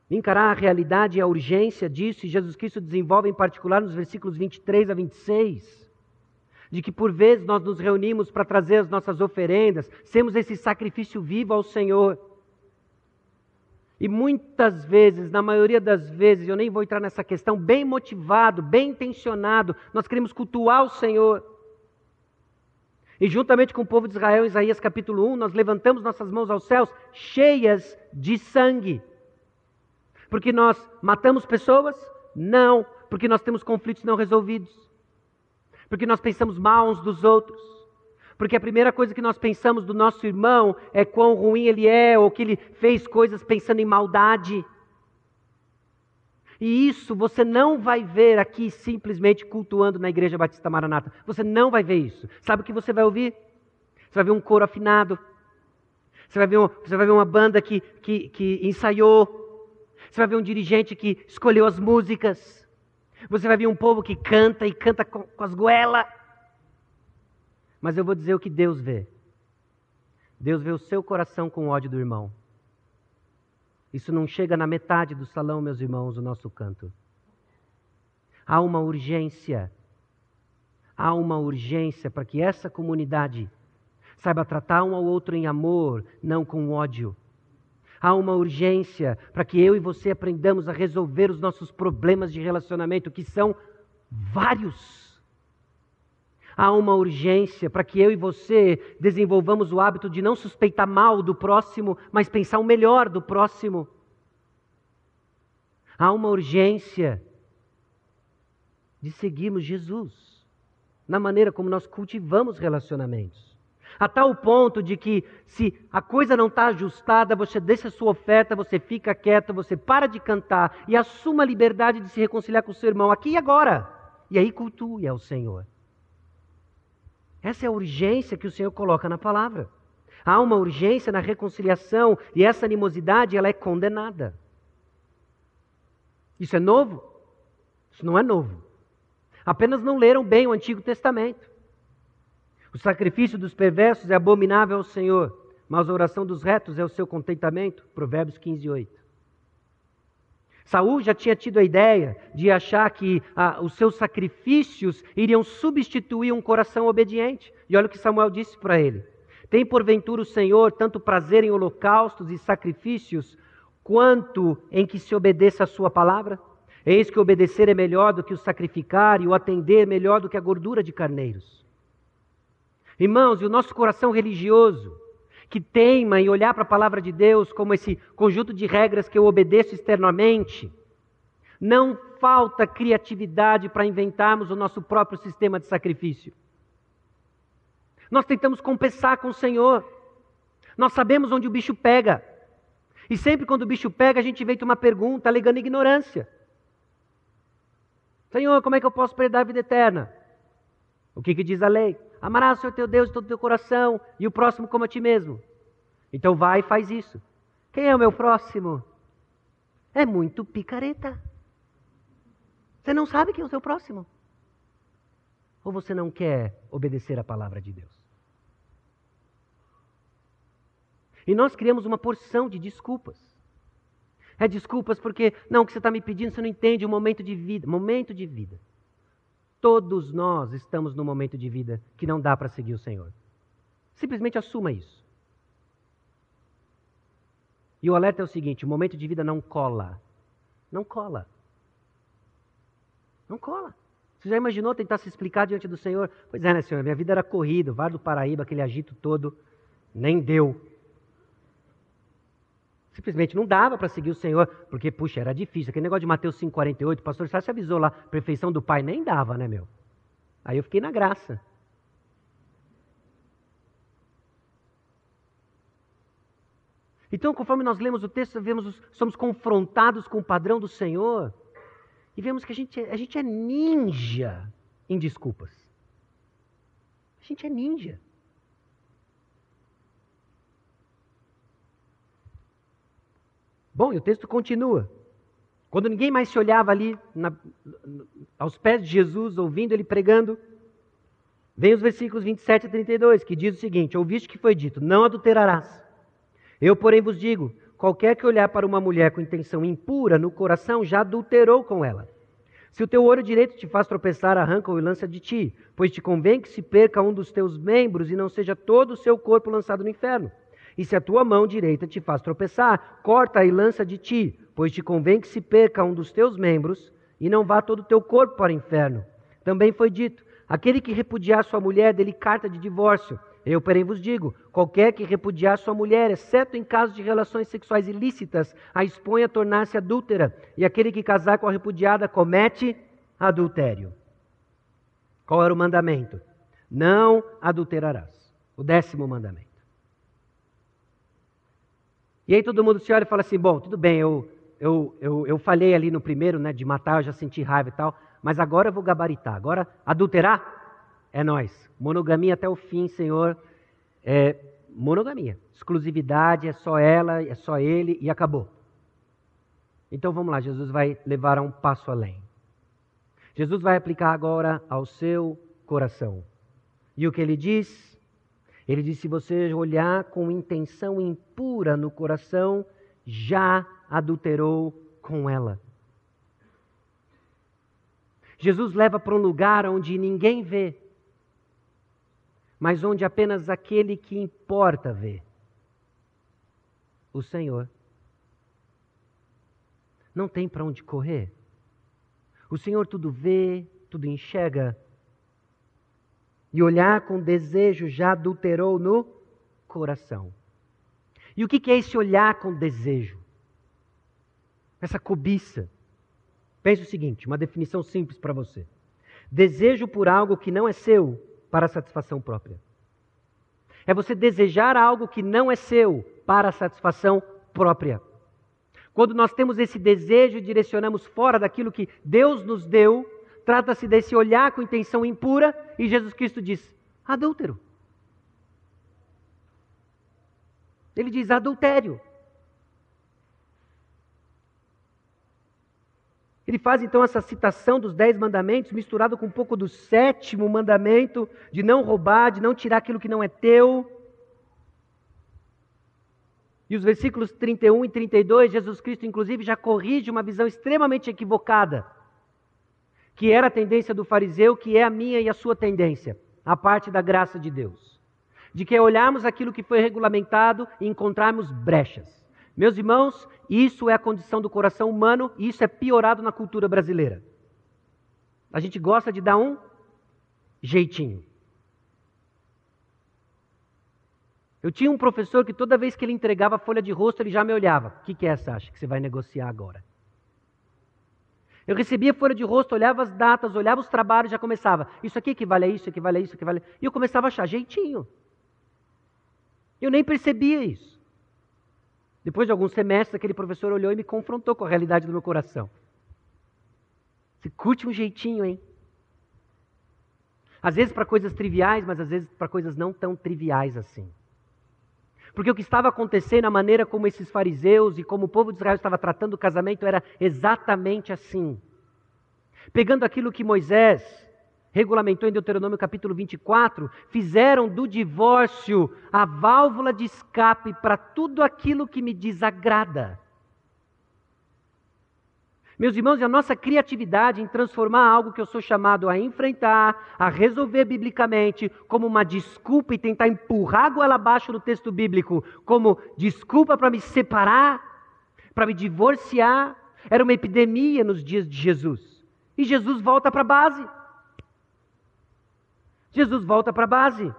encarar a realidade e a urgência disso, e Jesus Cristo desenvolve em particular nos versículos 23 a 26, de que por vezes nós nos reunimos para trazer as nossas oferendas, sermos esse sacrifício vivo ao Senhor. E muitas vezes, na maioria das vezes, eu nem vou entrar nessa questão, bem motivado, bem intencionado, nós queremos cultuar o Senhor. E juntamente com o povo de Israel, Isaías capítulo 1, nós levantamos nossas mãos aos céus cheias de sangue. Porque nós matamos pessoas? Não. Porque nós temos conflitos não resolvidos. Porque nós pensamos mal uns dos outros. Porque a primeira coisa que nós pensamos do nosso irmão é quão ruim ele é, ou que ele fez coisas pensando em maldade. E isso você não vai ver aqui simplesmente cultuando na Igreja Batista Maranata. Você não vai ver isso. Sabe o que você vai ouvir? Você vai ver um coro afinado. Você vai ver, um, você vai ver uma banda que, que, que ensaiou. Você vai ver um dirigente que escolheu as músicas. Você vai ver um povo que canta e canta com, com as goelas. Mas eu vou dizer o que Deus vê. Deus vê o seu coração com ódio do irmão. Isso não chega na metade do salão, meus irmãos, o nosso canto. Há uma urgência. Há uma urgência para que essa comunidade saiba tratar um ao outro em amor, não com ódio. Há uma urgência para que eu e você aprendamos a resolver os nossos problemas de relacionamento, que são vários. Há uma urgência para que eu e você desenvolvamos o hábito de não suspeitar mal do próximo, mas pensar o melhor do próximo. Há uma urgência de seguirmos Jesus na maneira como nós cultivamos relacionamentos. A tal ponto de que, se a coisa não está ajustada, você deixa a sua oferta, você fica quieto, você para de cantar e assuma a liberdade de se reconciliar com o seu irmão aqui e agora. E aí cultue ao Senhor. Essa é a urgência que o Senhor coloca na palavra. Há uma urgência na reconciliação e essa animosidade ela é condenada. Isso é novo? Isso não é novo. Apenas não leram bem o Antigo Testamento. O sacrifício dos perversos é abominável ao Senhor, mas a oração dos retos é o seu contentamento. Provérbios 15, 8. Saul já tinha tido a ideia de achar que ah, os seus sacrifícios iriam substituir um coração obediente. E olha o que Samuel disse para ele: Tem porventura o Senhor tanto prazer em holocaustos e sacrifícios, quanto em que se obedeça a sua palavra? Eis que obedecer é melhor do que o sacrificar, e o atender é melhor do que a gordura de carneiros. Irmãos, e o nosso coração religioso, que teima em olhar para a palavra de Deus como esse conjunto de regras que eu obedeço externamente. Não falta criatividade para inventarmos o nosso próprio sistema de sacrifício. Nós tentamos compensar com o Senhor. Nós sabemos onde o bicho pega. E sempre quando o bicho pega, a gente inventa uma pergunta alegando ignorância. Senhor, como é que eu posso perder a vida eterna? O que, que diz a lei? Amarás o Senhor teu Deus de todo o teu coração e o próximo como a ti mesmo. Então vai e faz isso. Quem é o meu próximo? É muito picareta. Você não sabe quem é o seu próximo. Ou você não quer obedecer a palavra de Deus? E nós criamos uma porção de desculpas. É desculpas porque, não, o que você está me pedindo, você não entende o momento de vida. Momento de vida. Todos nós estamos num momento de vida que não dá para seguir o Senhor. Simplesmente assuma isso. E o alerta é o seguinte: o momento de vida não cola. Não cola. Não cola. Você já imaginou tentar se explicar diante do Senhor? Pois é, né, Senhor? Minha vida era corrida, Vale do Paraíba, aquele agito todo, nem deu. Simplesmente não dava para seguir o Senhor, porque, puxa, era difícil. Aquele negócio de Mateus 5,48, o pastor Sá se avisou lá, perfeição do Pai, nem dava, né, meu? Aí eu fiquei na graça. Então, conforme nós lemos o texto, vemos, somos confrontados com o padrão do Senhor e vemos que a gente, a gente é ninja em desculpas. A gente é ninja. Bom, e o texto continua. Quando ninguém mais se olhava ali na, aos pés de Jesus, ouvindo ele pregando, vem os versículos 27 a 32, que diz o seguinte: Ouviste que foi dito, não adulterarás. Eu, porém, vos digo: qualquer que olhar para uma mulher com intenção impura no coração já adulterou com ela. Se o teu olho direito te faz tropeçar, arranca-o e lança de ti, pois te convém que se perca um dos teus membros e não seja todo o seu corpo lançado no inferno. E se a tua mão direita te faz tropeçar, corta e lança de ti, pois te convém que se perca um dos teus membros e não vá todo o teu corpo para o inferno. Também foi dito: aquele que repudiar sua mulher, dele carta de divórcio. Eu, porém, vos digo: qualquer que repudiar sua mulher, exceto em caso de relações sexuais ilícitas, a expõe a tornar-se adúltera, e aquele que casar com a repudiada comete adultério. Qual era o mandamento? Não adulterarás. O décimo mandamento. E aí todo mundo se olha e fala assim: bom, tudo bem, eu, eu, eu, eu falhei ali no primeiro, né, de matar, eu já senti raiva e tal, mas agora eu vou gabaritar. Agora, adulterar? É nós. Monogamia até o fim, Senhor. É monogamia. Exclusividade, é só ela, é só ele e acabou. Então vamos lá, Jesus vai levar a um passo além. Jesus vai aplicar agora ao seu coração. E o que ele diz? Ele diz: se você olhar com intenção impura no coração, já adulterou com ela. Jesus leva para um lugar onde ninguém vê, mas onde apenas aquele que importa vê o Senhor. Não tem para onde correr. O Senhor tudo vê, tudo enxerga. E olhar com desejo já adulterou no coração. E o que é esse olhar com desejo? Essa cobiça. Pense o seguinte: uma definição simples para você. Desejo por algo que não é seu para satisfação própria. É você desejar algo que não é seu para satisfação própria. Quando nós temos esse desejo e direcionamos fora daquilo que Deus nos deu, trata-se desse olhar com intenção impura e Jesus Cristo diz: adúltero. Ele diz adultério. Ele faz então essa citação dos dez mandamentos, misturado com um pouco do sétimo mandamento, de não roubar, de não tirar aquilo que não é teu. E os versículos 31 e 32, Jesus Cristo, inclusive, já corrige uma visão extremamente equivocada, que era a tendência do fariseu, que é a minha e a sua tendência, a parte da graça de Deus. De que é olharmos aquilo que foi regulamentado e encontrarmos brechas. Meus irmãos, isso é a condição do coração humano e isso é piorado na cultura brasileira. A gente gosta de dar um jeitinho. Eu tinha um professor que toda vez que ele entregava a folha de rosto, ele já me olhava. O que, que é essa, acha que você vai negociar agora? Eu recebia folha de rosto, olhava as datas, olhava os trabalhos, já começava. Isso aqui equivale a isso, equivale a isso, equivale a. E eu começava a achar jeitinho. Eu nem percebia isso. Depois de alguns semestres, aquele professor olhou e me confrontou com a realidade do meu coração. Você curte um jeitinho, hein? Às vezes para coisas triviais, mas às vezes para coisas não tão triviais assim. Porque o que estava acontecendo, a maneira como esses fariseus e como o povo de Israel estava tratando o casamento era exatamente assim. Pegando aquilo que Moisés regulamentou em Deuteronômio capítulo 24, fizeram do divórcio a válvula de escape para tudo aquilo que me desagrada. Meus irmãos, a nossa criatividade em transformar algo que eu sou chamado a enfrentar, a resolver biblicamente, como uma desculpa e tentar empurrar goela abaixo no texto bíblico, como desculpa para me separar, para me divorciar, era uma epidemia nos dias de Jesus. E Jesus volta para a base. Jesus volta para a base.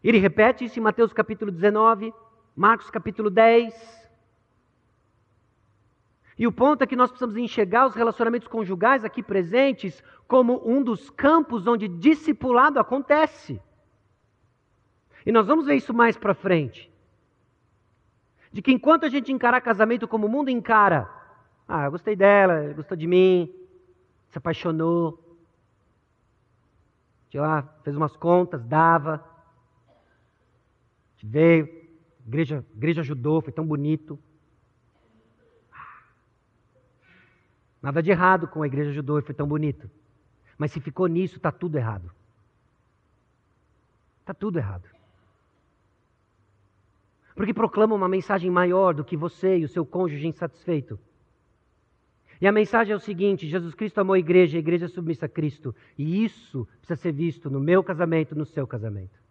Ele repete isso em Mateus capítulo 19, Marcos capítulo 10. E o ponto é que nós precisamos enxergar os relacionamentos conjugais aqui presentes como um dos campos onde discipulado acontece. E nós vamos ver isso mais para frente. De que enquanto a gente encarar casamento como o mundo encara, ah, eu gostei dela, gostou de mim, se apaixonou, sei lá, fez umas contas, dava, veio, a igreja, a igreja ajudou, foi tão bonito. Nada de errado com a igreja ajudou, foi tão bonito. Mas se ficou nisso, está tudo errado. Está tudo errado. Porque proclama uma mensagem maior do que você e o seu cônjuge insatisfeito. E a mensagem é o seguinte: Jesus Cristo amou a igreja, a igreja é submissa a Cristo. E isso precisa ser visto no meu casamento, no seu casamento.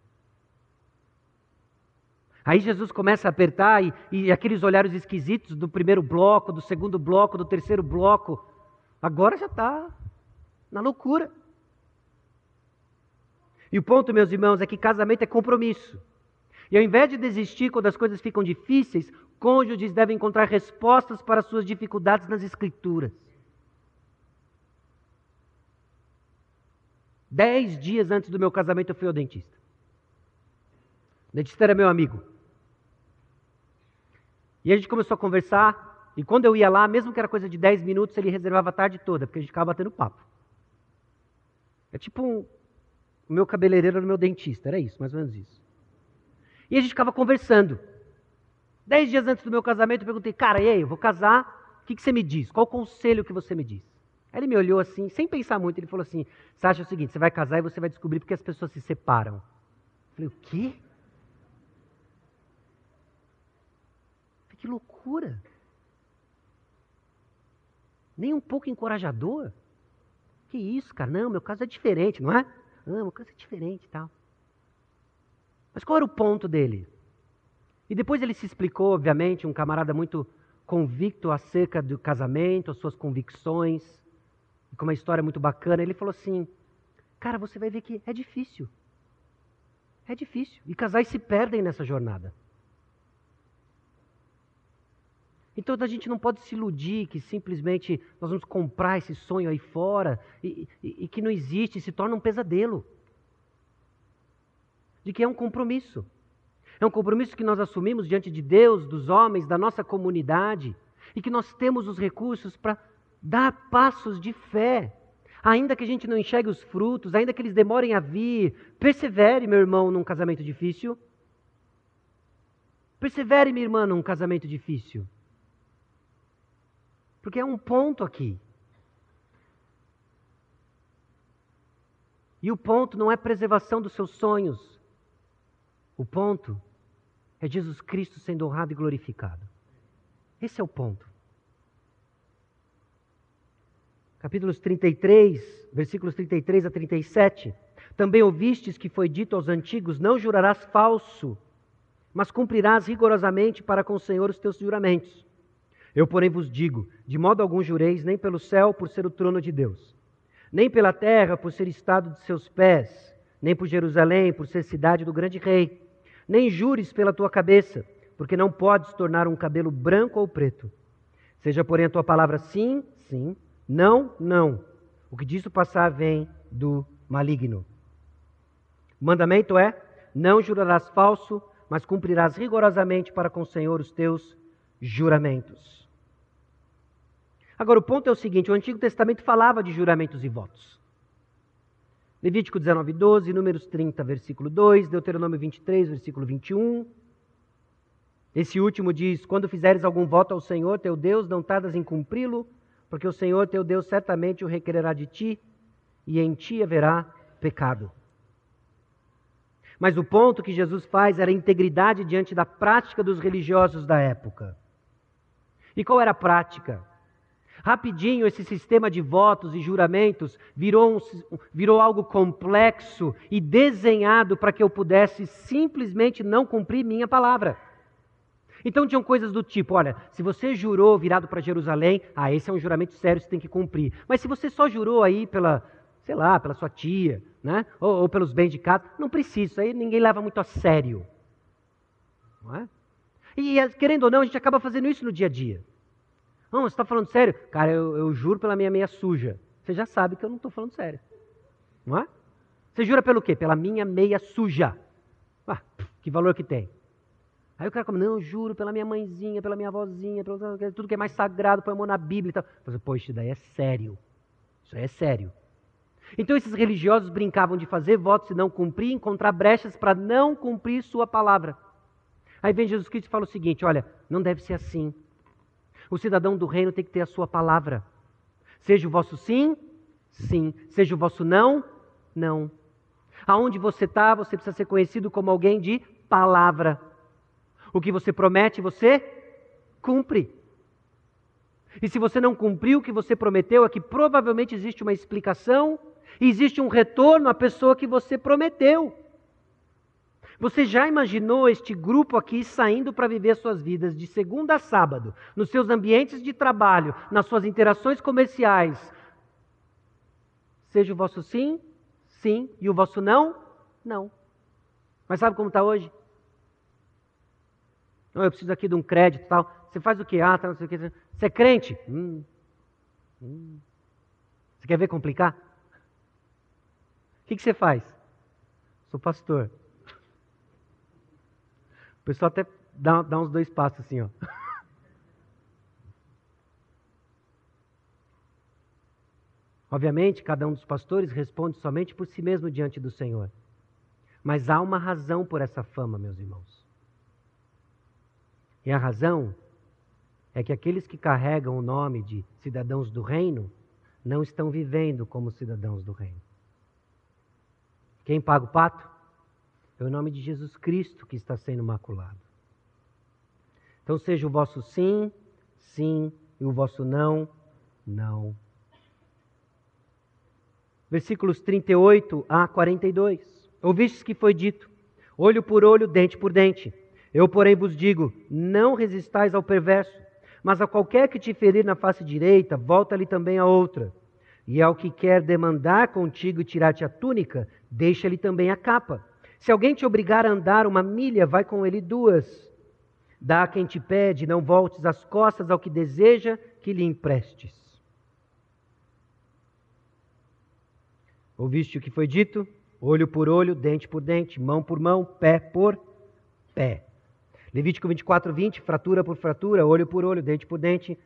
Aí Jesus começa a apertar e, e aqueles olhares esquisitos do primeiro bloco, do segundo bloco, do terceiro bloco, agora já está na loucura. E o ponto, meus irmãos, é que casamento é compromisso. E ao invés de desistir quando as coisas ficam difíceis, cônjuges devem encontrar respostas para suas dificuldades nas Escrituras. Dez dias antes do meu casamento eu fui ao dentista. O dentista era meu amigo. E a gente começou a conversar, e quando eu ia lá, mesmo que era coisa de dez minutos, ele reservava a tarde toda, porque a gente ficava batendo papo. É tipo um, o meu cabeleireiro era o meu dentista, era isso, mais ou menos isso. E a gente ficava conversando. Dez dias antes do meu casamento, eu perguntei, cara, e aí, eu vou casar, o que, que você me diz? Qual o conselho que você me diz? Aí ele me olhou assim, sem pensar muito, ele falou assim: Você acha o seguinte, você vai casar e você vai descobrir porque as pessoas se separam. Eu falei, o quê? Que loucura! Nem um pouco encorajador. Que isso, cara? Não, meu caso é diferente, não é? Não, meu caso é diferente e tal. Mas qual era o ponto dele? E depois ele se explicou, obviamente, um camarada muito convicto acerca do casamento, as suas convicções com uma história muito bacana, ele falou assim: Cara, você vai ver que é difícil. É difícil. E casais se perdem nessa jornada. Então a gente não pode se iludir que simplesmente nós vamos comprar esse sonho aí fora e, e, e que não existe, se torna um pesadelo. De que é um compromisso. É um compromisso que nós assumimos diante de Deus, dos homens, da nossa comunidade, e que nós temos os recursos para Dá passos de fé. Ainda que a gente não enxergue os frutos, ainda que eles demorem a vir, persevere, meu irmão, num casamento difícil. Persevere, minha irmã, num casamento difícil. Porque é um ponto aqui. E o ponto não é preservação dos seus sonhos. O ponto é Jesus Cristo sendo honrado e glorificado. Esse é o ponto. capítulos 33, versículos 33 a 37. Também ouvistes que foi dito aos antigos: Não jurarás falso, mas cumprirás rigorosamente para com o Senhor os teus juramentos. Eu, porém, vos digo: de modo algum jureis, nem pelo céu, por ser o trono de Deus, nem pela terra, por ser estado de seus pés, nem por Jerusalém, por ser cidade do grande rei, nem jures pela tua cabeça, porque não podes tornar um cabelo branco ou preto. Seja, porém, a tua palavra sim, sim, não, não. O que disso passar vem do maligno. O mandamento é: não jurarás falso, mas cumprirás rigorosamente para com o Senhor os teus juramentos. Agora, o ponto é o seguinte: o Antigo Testamento falava de juramentos e votos. Levítico 19, 12, Números 30, versículo 2, Deuteronômio 23, versículo 21. Esse último diz: Quando fizeres algum voto ao Senhor teu Deus, não tardas em cumpri-lo, porque o Senhor teu Deus certamente o requererá de ti, e em ti haverá pecado. Mas o ponto que Jesus faz era a integridade diante da prática dos religiosos da época. E qual era a prática? Rapidinho, esse sistema de votos e juramentos virou, um, virou algo complexo e desenhado para que eu pudesse simplesmente não cumprir minha palavra. Então tinham coisas do tipo: olha, se você jurou virado para Jerusalém, ah, esse é um juramento sério, você tem que cumprir. Mas se você só jurou aí pela, sei lá, pela sua tia, né? Ou, ou pelos bens de casa, não precisa, isso aí ninguém leva muito a sério. Não é? E querendo ou não, a gente acaba fazendo isso no dia a dia. Não, você está falando sério? Cara, eu, eu, juro pela minha meia suja. Você já sabe que eu não estou falando sério. Não é? Você jura pelo quê? Pela minha meia suja. Ah, que valor que tem? Aí o cara come, não, juro pela minha mãezinha, pela minha avózinha, pelo, tudo que é mais sagrado, põe a mão na Bíblia e tal. Você, pô, isso daí é sério. Isso aí é sério. Então esses religiosos brincavam de fazer votos e não cumprir, encontrar brechas para não cumprir sua palavra. Aí vem Jesus Cristo e fala o seguinte: olha, não deve ser assim. O cidadão do reino tem que ter a sua palavra. Seja o vosso sim, sim. Seja o vosso não, não. Aonde você está, você precisa ser conhecido como alguém de palavra. O que você promete, você cumpre. E se você não cumpriu o que você prometeu, é que provavelmente existe uma explicação existe um retorno à pessoa que você prometeu. Você já imaginou este grupo aqui saindo para viver suas vidas de segunda a sábado, nos seus ambientes de trabalho, nas suas interações comerciais? Seja o vosso sim, sim, e o vosso não, não. Mas sabe como está hoje? Eu preciso aqui de um crédito tal. Você faz o que? Ah, tá, não sei o que. Você é crente? Hum. Hum. Você quer ver complicar? O que, que você faz? Sou pastor. O pessoal até dá, dá uns dois passos assim, ó. Obviamente, cada um dos pastores responde somente por si mesmo diante do Senhor. Mas há uma razão por essa fama, meus irmãos. E a razão é que aqueles que carregam o nome de cidadãos do reino não estão vivendo como cidadãos do reino. Quem paga o pato? É o nome de Jesus Cristo que está sendo maculado. Então, seja o vosso sim, sim, e o vosso não, não. Versículos 38 a 42. Ouvistes que foi dito: olho por olho, dente por dente. Eu, porém, vos digo: não resistais ao perverso, mas a qualquer que te ferir na face direita, volta-lhe também a outra. E ao que quer demandar contigo e tirar-te a túnica, deixa-lhe também a capa. Se alguém te obrigar a andar uma milha, vai com ele duas. Dá a quem te pede, não voltes as costas ao que deseja que lhe emprestes. Ouviste o que foi dito? Olho por olho, dente por dente, mão por mão, pé por pé. Levítico 24, 20, fratura por fratura, olho por olho, dente por dente.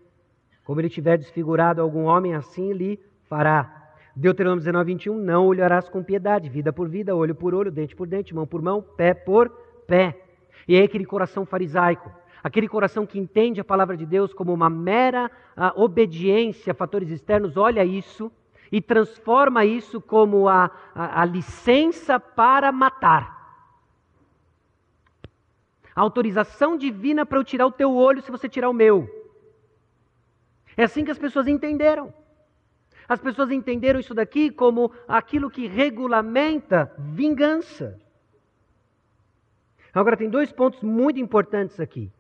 Como ele tiver desfigurado algum homem, assim lhe fará. Deuteronômio 19, 21, não olharás com piedade, vida por vida, olho por olho, dente por dente, mão por mão, pé por pé. E é aquele coração farisaico, aquele coração que entende a palavra de Deus como uma mera uh, obediência a fatores externos, olha isso e transforma isso como a, a, a licença para matar. A autorização divina para eu tirar o teu olho se você tirar o meu. É assim que as pessoas entenderam. As pessoas entenderam isso daqui como aquilo que regulamenta vingança. Agora, tem dois pontos muito importantes aqui.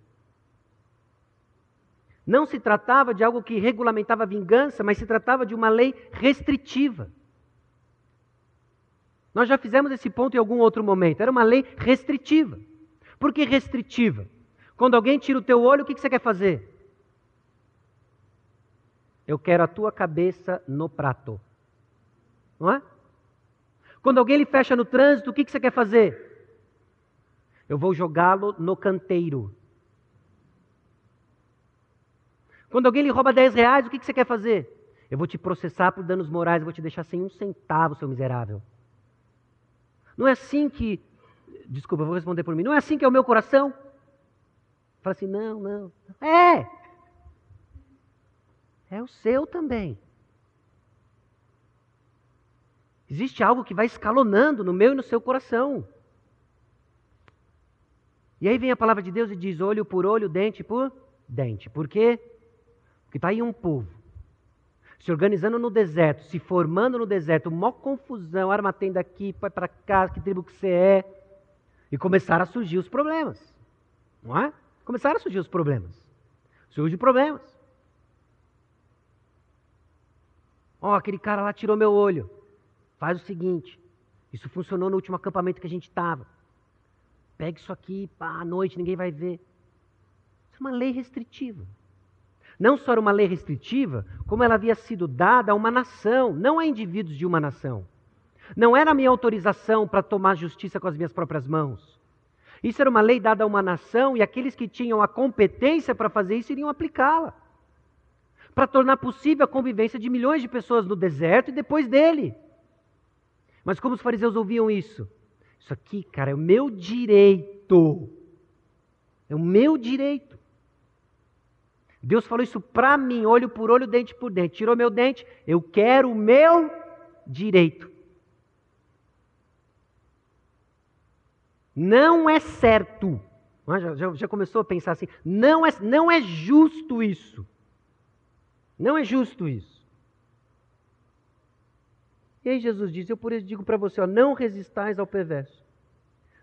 Não se tratava de algo que regulamentava vingança, mas se tratava de uma lei restritiva. Nós já fizemos esse ponto em algum outro momento. Era uma lei restritiva. Por que restritiva? Quando alguém tira o teu olho, o que você quer fazer? Eu quero a tua cabeça no prato. Não é? Quando alguém lhe fecha no trânsito, o que você quer fazer? Eu vou jogá-lo no canteiro. Quando alguém lhe rouba 10 reais, o que, você quer fazer? Eu vou te processar por danos morais, eu vou te deixar sem um centavo, seu miserável. Não é assim que. Desculpa, eu vou responder por mim. Não é assim que é o meu coração? Fala assim, não, não. É! É o seu também. Existe algo que vai escalonando no meu e no seu coração. E aí vem a palavra de Deus e diz: olho por olho, dente por dente. Por quê? Porque está aí um povo se organizando no deserto, se formando no deserto, uma confusão, arma tenda aqui, vai para cá, que tribo que você é. E começaram a surgir os problemas. Não é? Começaram a surgir os problemas. Surgem problemas. Ó, oh, aquele cara lá tirou meu olho. Faz o seguinte. Isso funcionou no último acampamento que a gente estava. Pega isso aqui, pá, à noite, ninguém vai ver. Isso é uma lei restritiva. Não só era uma lei restritiva, como ela havia sido dada a uma nação, não a indivíduos de uma nação. Não era a minha autorização para tomar justiça com as minhas próprias mãos. Isso era uma lei dada a uma nação e aqueles que tinham a competência para fazer isso iriam aplicá-la. Para tornar possível a convivência de milhões de pessoas no deserto e depois dele. Mas como os fariseus ouviam isso? Isso aqui, cara, é o meu direito. É o meu direito. Deus falou isso para mim, olho por olho, dente por dente. Tirou meu dente, eu quero o meu direito. Não é certo. Ah, já, já, já, começou a pensar assim: não é, não é justo isso. Não é justo isso. E aí Jesus diz: Eu por isso digo para você: ó, não resistais ao perverso.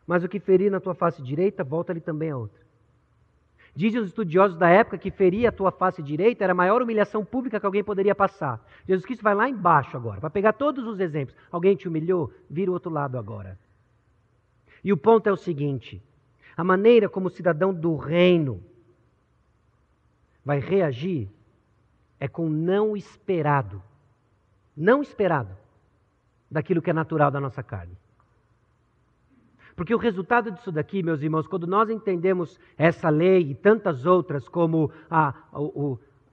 Mas o que ferir na tua face direita, volta-lhe também a outra. Dizem os estudiosos da época que ferir a tua face direita era a maior humilhação pública que alguém poderia passar. Jesus Cristo vai lá embaixo agora, para pegar todos os exemplos. Alguém te humilhou? Vira o outro lado agora. E o ponto é o seguinte: a maneira como o cidadão do reino vai reagir é com não esperado. Não esperado. daquilo que é natural da nossa carne. Porque o resultado disso daqui, meus irmãos, quando nós entendemos essa lei e tantas outras, como a, a,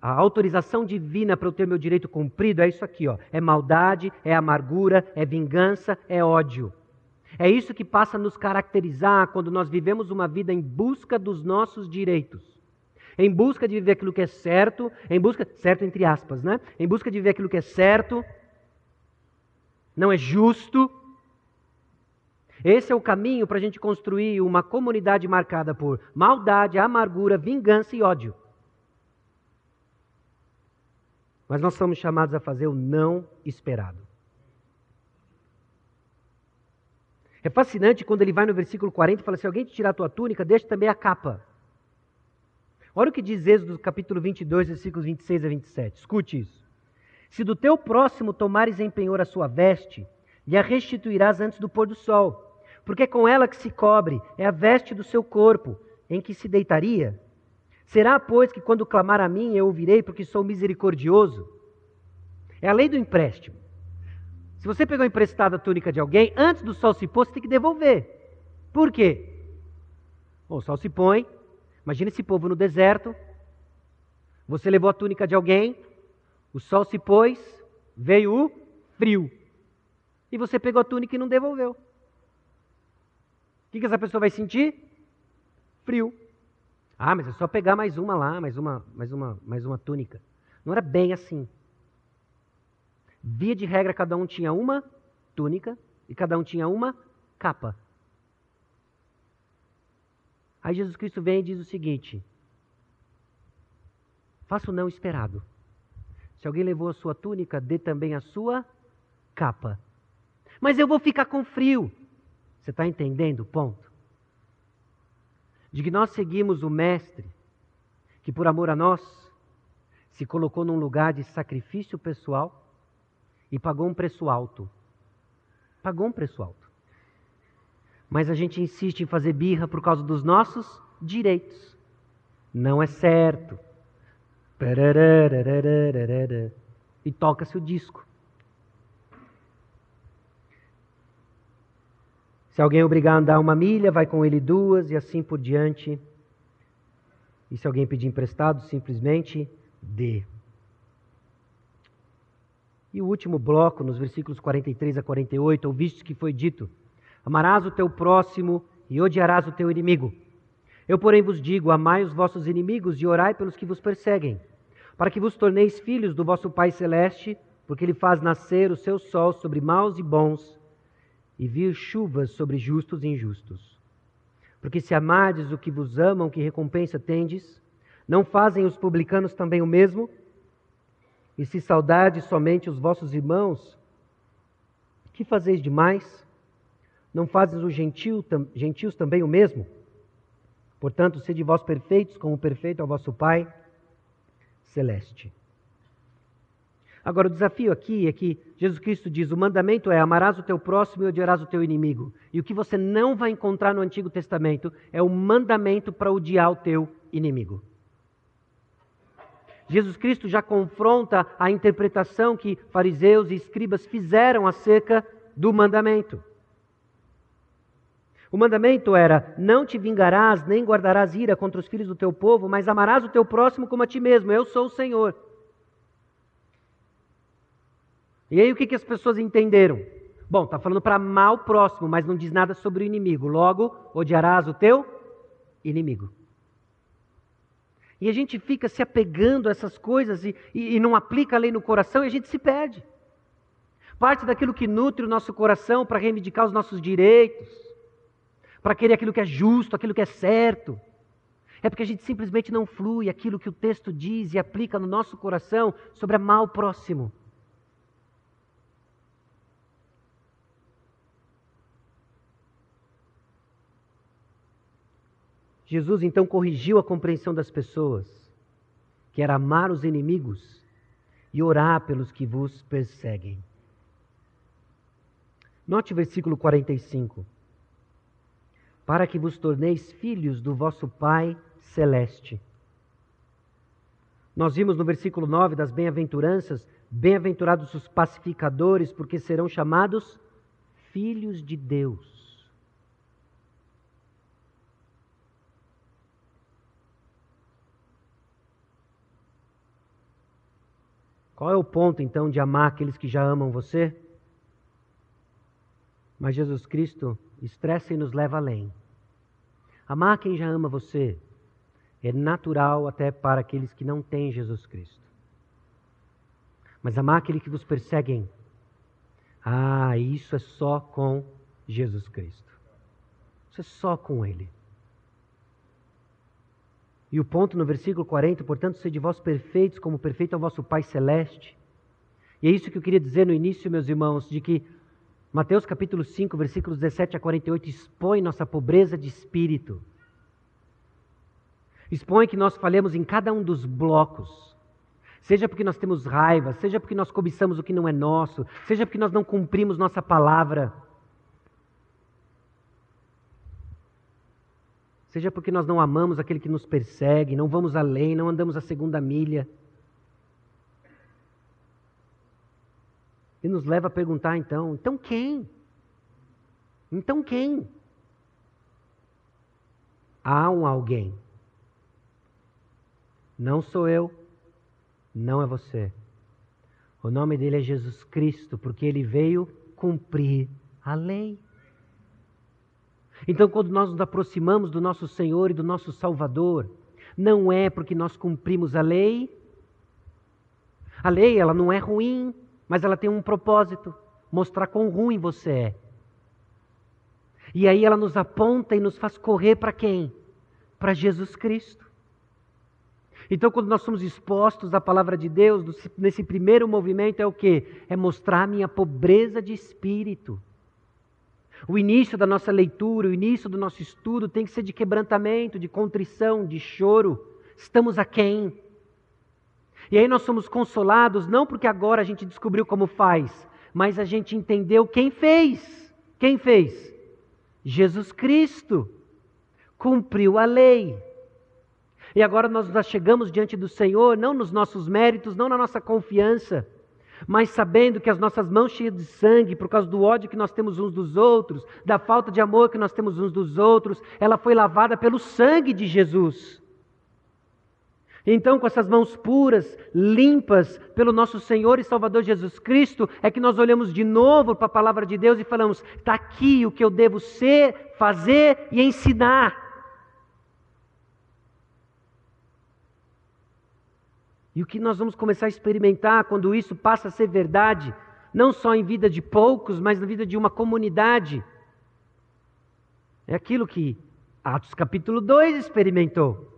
a autorização divina para eu ter meu direito cumprido, é isso aqui, ó. É maldade, é amargura, é vingança, é ódio. É isso que passa a nos caracterizar quando nós vivemos uma vida em busca dos nossos direitos. Em busca de viver aquilo que é certo, em busca, certo entre aspas, né? Em busca de viver aquilo que é certo, não é justo. Esse é o caminho para a gente construir uma comunidade marcada por maldade, amargura, vingança e ódio. Mas nós somos chamados a fazer o não esperado. É fascinante quando ele vai no versículo 40 e fala: Se alguém te tirar a tua túnica, deixa também a capa. Olha o que diz Êxodo capítulo 22, versículos 26 a 27. Escute isso. Se do teu próximo tomares em penhor a sua veste, lhe a restituirás antes do pôr do sol, porque é com ela que se cobre, é a veste do seu corpo, em que se deitaria. Será, pois, que quando clamar a mim eu ouvirei, porque sou misericordioso? É a lei do empréstimo. Se você pegou emprestada a túnica de alguém, antes do sol se pôr, você tem que devolver. Por quê? Bom, o sol se põe, imagina esse povo no deserto, você levou a túnica de alguém, o sol se pôs, veio o frio. E você pegou a túnica e não devolveu. O que, que essa pessoa vai sentir? Frio. Ah, mas é só pegar mais uma lá, mais uma, mais uma, mais uma túnica. Não era bem assim. Via de regra, cada um tinha uma túnica e cada um tinha uma capa. Aí Jesus Cristo vem e diz o seguinte: faça o não esperado. Se alguém levou a sua túnica, dê também a sua capa. Mas eu vou ficar com frio. Você está entendendo o ponto? De que nós seguimos o Mestre, que por amor a nós, se colocou num lugar de sacrifício pessoal e pagou um preço alto. Pagou um preço alto. Mas a gente insiste em fazer birra por causa dos nossos direitos. Não é certo. E toca-se o disco. Se alguém obrigar a andar uma milha, vai com ele duas e assim por diante. E se alguém pedir emprestado, simplesmente dê. E o último bloco, nos versículos 43 a 48, ouviste que foi dito: Amarás o teu próximo e odiarás o teu inimigo. Eu, porém, vos digo: amai os vossos inimigos e orai pelos que vos perseguem para que vos torneis filhos do vosso Pai Celeste, porque Ele faz nascer o seu sol sobre maus e bons, e vir chuvas sobre justos e injustos. Porque se amardes o que vos amam, que recompensa tendes? Não fazem os publicanos também o mesmo? E se saudardes somente os vossos irmãos, que fazeis demais? Não fazem os gentios também o mesmo? Portanto, sede vós perfeitos, como perfeito é o vosso Pai celeste. Agora, o desafio aqui é que Jesus Cristo diz: o mandamento é amarás o teu próximo e odiarás o teu inimigo. E o que você não vai encontrar no Antigo Testamento é o mandamento para odiar o teu inimigo. Jesus Cristo já confronta a interpretação que fariseus e escribas fizeram acerca do mandamento. O mandamento era: não te vingarás, nem guardarás ira contra os filhos do teu povo, mas amarás o teu próximo como a ti mesmo. Eu sou o Senhor. E aí o que, que as pessoas entenderam? Bom, está falando para amar o próximo, mas não diz nada sobre o inimigo. Logo, odiarás o teu inimigo. E a gente fica se apegando a essas coisas e, e, e não aplica a lei no coração e a gente se perde. Parte daquilo que nutre o nosso coração para reivindicar os nossos direitos para querer aquilo que é justo, aquilo que é certo. É porque a gente simplesmente não flui aquilo que o texto diz e aplica no nosso coração sobre amar o próximo. Jesus então corrigiu a compreensão das pessoas, que era amar os inimigos e orar pelos que vos perseguem. Note o versículo 45 para que vos torneis filhos do vosso Pai celeste. Nós vimos no versículo 9 das bem-aventuranças Bem-aventurados os pacificadores, porque serão chamados filhos de Deus. Qual é o ponto então de amar aqueles que já amam você? Mas Jesus Cristo estressa e nos leva além. Amar quem já ama você é natural até para aqueles que não têm Jesus Cristo. Mas amar aqueles que vos perseguem, ah, isso é só com Jesus Cristo. Isso é só com Ele. E o ponto no versículo 40, portanto, sede vós perfeitos, como perfeito é o vosso Pai Celeste. E é isso que eu queria dizer no início, meus irmãos, de que Mateus capítulo 5, versículos 17 a 48 expõe nossa pobreza de espírito. Expõe que nós falhamos em cada um dos blocos. Seja porque nós temos raiva, seja porque nós cobiçamos o que não é nosso, seja porque nós não cumprimos nossa palavra. Seja porque nós não amamos aquele que nos persegue, não vamos além, não andamos a segunda milha. E nos leva a perguntar então: então quem? Então quem? Há um alguém. Não sou eu, não é você. O nome dele é Jesus Cristo, porque ele veio cumprir a lei. Então, quando nós nos aproximamos do nosso Senhor e do nosso Salvador, não é porque nós cumprimos a lei. A lei, ela não é ruim, mas ela tem um propósito: mostrar quão ruim você é. E aí ela nos aponta e nos faz correr para quem? Para Jesus Cristo. Então, quando nós somos expostos à palavra de Deus, nesse primeiro movimento é o que? É mostrar a minha pobreza de espírito. O início da nossa leitura, o início do nosso estudo tem que ser de quebrantamento, de contrição, de choro. Estamos a quem? E aí nós somos consolados não porque agora a gente descobriu como faz, mas a gente entendeu quem fez. Quem fez? Jesus Cristo. Cumpriu a lei. E agora nós já chegamos diante do Senhor, não nos nossos méritos, não na nossa confiança, mas sabendo que as nossas mãos cheias de sangue, por causa do ódio que nós temos uns dos outros, da falta de amor que nós temos uns dos outros, ela foi lavada pelo sangue de Jesus. Então, com essas mãos puras, limpas pelo nosso Senhor e Salvador Jesus Cristo, é que nós olhamos de novo para a palavra de Deus e falamos: está aqui o que eu devo ser, fazer e ensinar. E o que nós vamos começar a experimentar quando isso passa a ser verdade, não só em vida de poucos, mas na vida de uma comunidade, é aquilo que Atos capítulo 2 experimentou.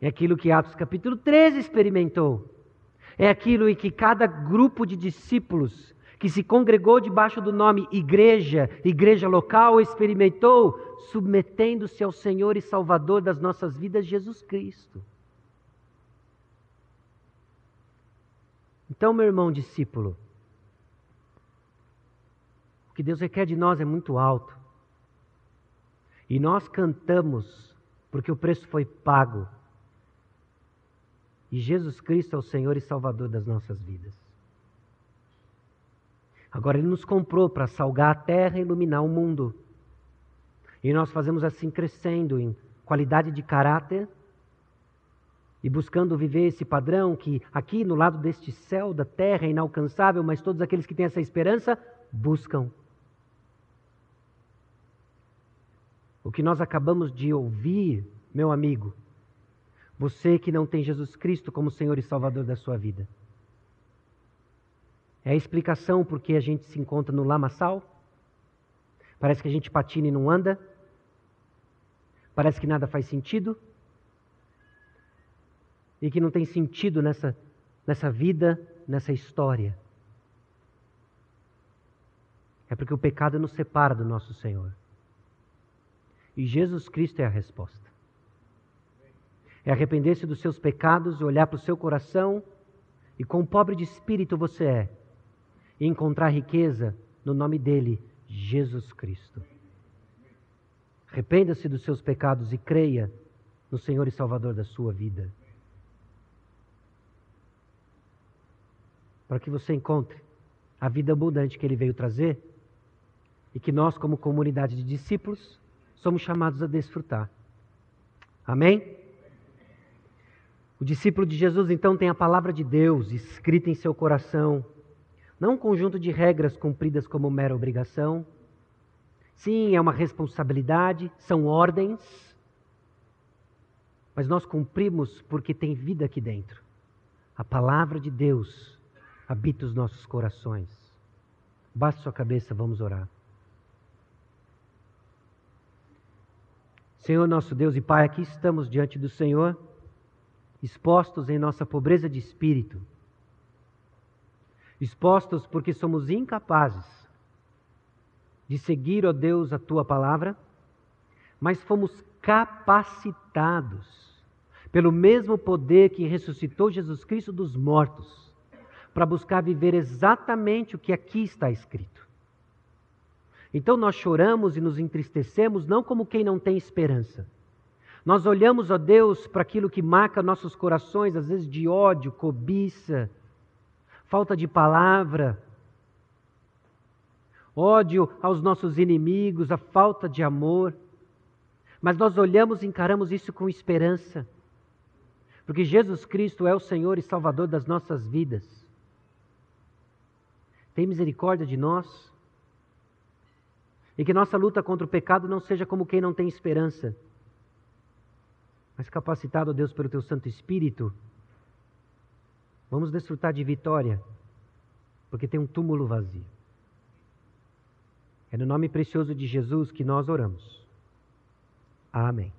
É aquilo que Atos capítulo 13 experimentou. É aquilo em que cada grupo de discípulos que se congregou debaixo do nome igreja, igreja local, experimentou, submetendo-se ao Senhor e Salvador das nossas vidas, Jesus Cristo. Então, meu irmão discípulo, o que Deus requer de nós é muito alto. E nós cantamos porque o preço foi pago e Jesus Cristo é o Senhor e Salvador das nossas vidas. Agora Ele nos comprou para salgar a terra e iluminar o mundo. E nós fazemos assim crescendo em qualidade de caráter e buscando viver esse padrão que aqui no lado deste céu da terra é inalcançável, mas todos aqueles que têm essa esperança buscam. O que nós acabamos de ouvir, meu amigo, você que não tem Jesus Cristo como Senhor e Salvador da sua vida. É a explicação por que a gente se encontra no lamaçal? Parece que a gente patina e não anda? Parece que nada faz sentido? E que não tem sentido nessa, nessa vida, nessa história? É porque o pecado nos separa do nosso Senhor. E Jesus Cristo é a resposta é arrepender-se dos seus pecados, olhar para o seu coração e quão pobre de espírito você é, e encontrar riqueza no nome dele, Jesus Cristo. Arrependa-se dos seus pecados e creia no Senhor e Salvador da sua vida. para que você encontre a vida abundante que ele veio trazer e que nós, como comunidade de discípulos, somos chamados a desfrutar. Amém? O discípulo de Jesus então tem a palavra de Deus escrita em seu coração, não um conjunto de regras cumpridas como mera obrigação. Sim, é uma responsabilidade, são ordens, mas nós cumprimos porque tem vida aqui dentro. A palavra de Deus habita os nossos corações. Baixe sua cabeça, vamos orar. Senhor nosso Deus e Pai, aqui estamos diante do Senhor, expostos em nossa pobreza de espírito, expostos porque somos incapazes de seguir, ó Deus, a tua palavra, mas fomos capacitados pelo mesmo poder que ressuscitou Jesus Cristo dos mortos, para buscar viver exatamente o que aqui está escrito. Então nós choramos e nos entristecemos não como quem não tem esperança. Nós olhamos, ó Deus, para aquilo que marca nossos corações, às vezes de ódio, cobiça, falta de palavra, ódio aos nossos inimigos, a falta de amor. Mas nós olhamos e encaramos isso com esperança porque Jesus Cristo é o Senhor e Salvador das nossas vidas. Tem misericórdia de nós. E que nossa luta contra o pecado não seja como quem não tem esperança, mas capacitado, Deus, pelo Teu Santo Espírito, vamos desfrutar de vitória, porque tem um túmulo vazio. É no nome precioso de Jesus que nós oramos. Amém.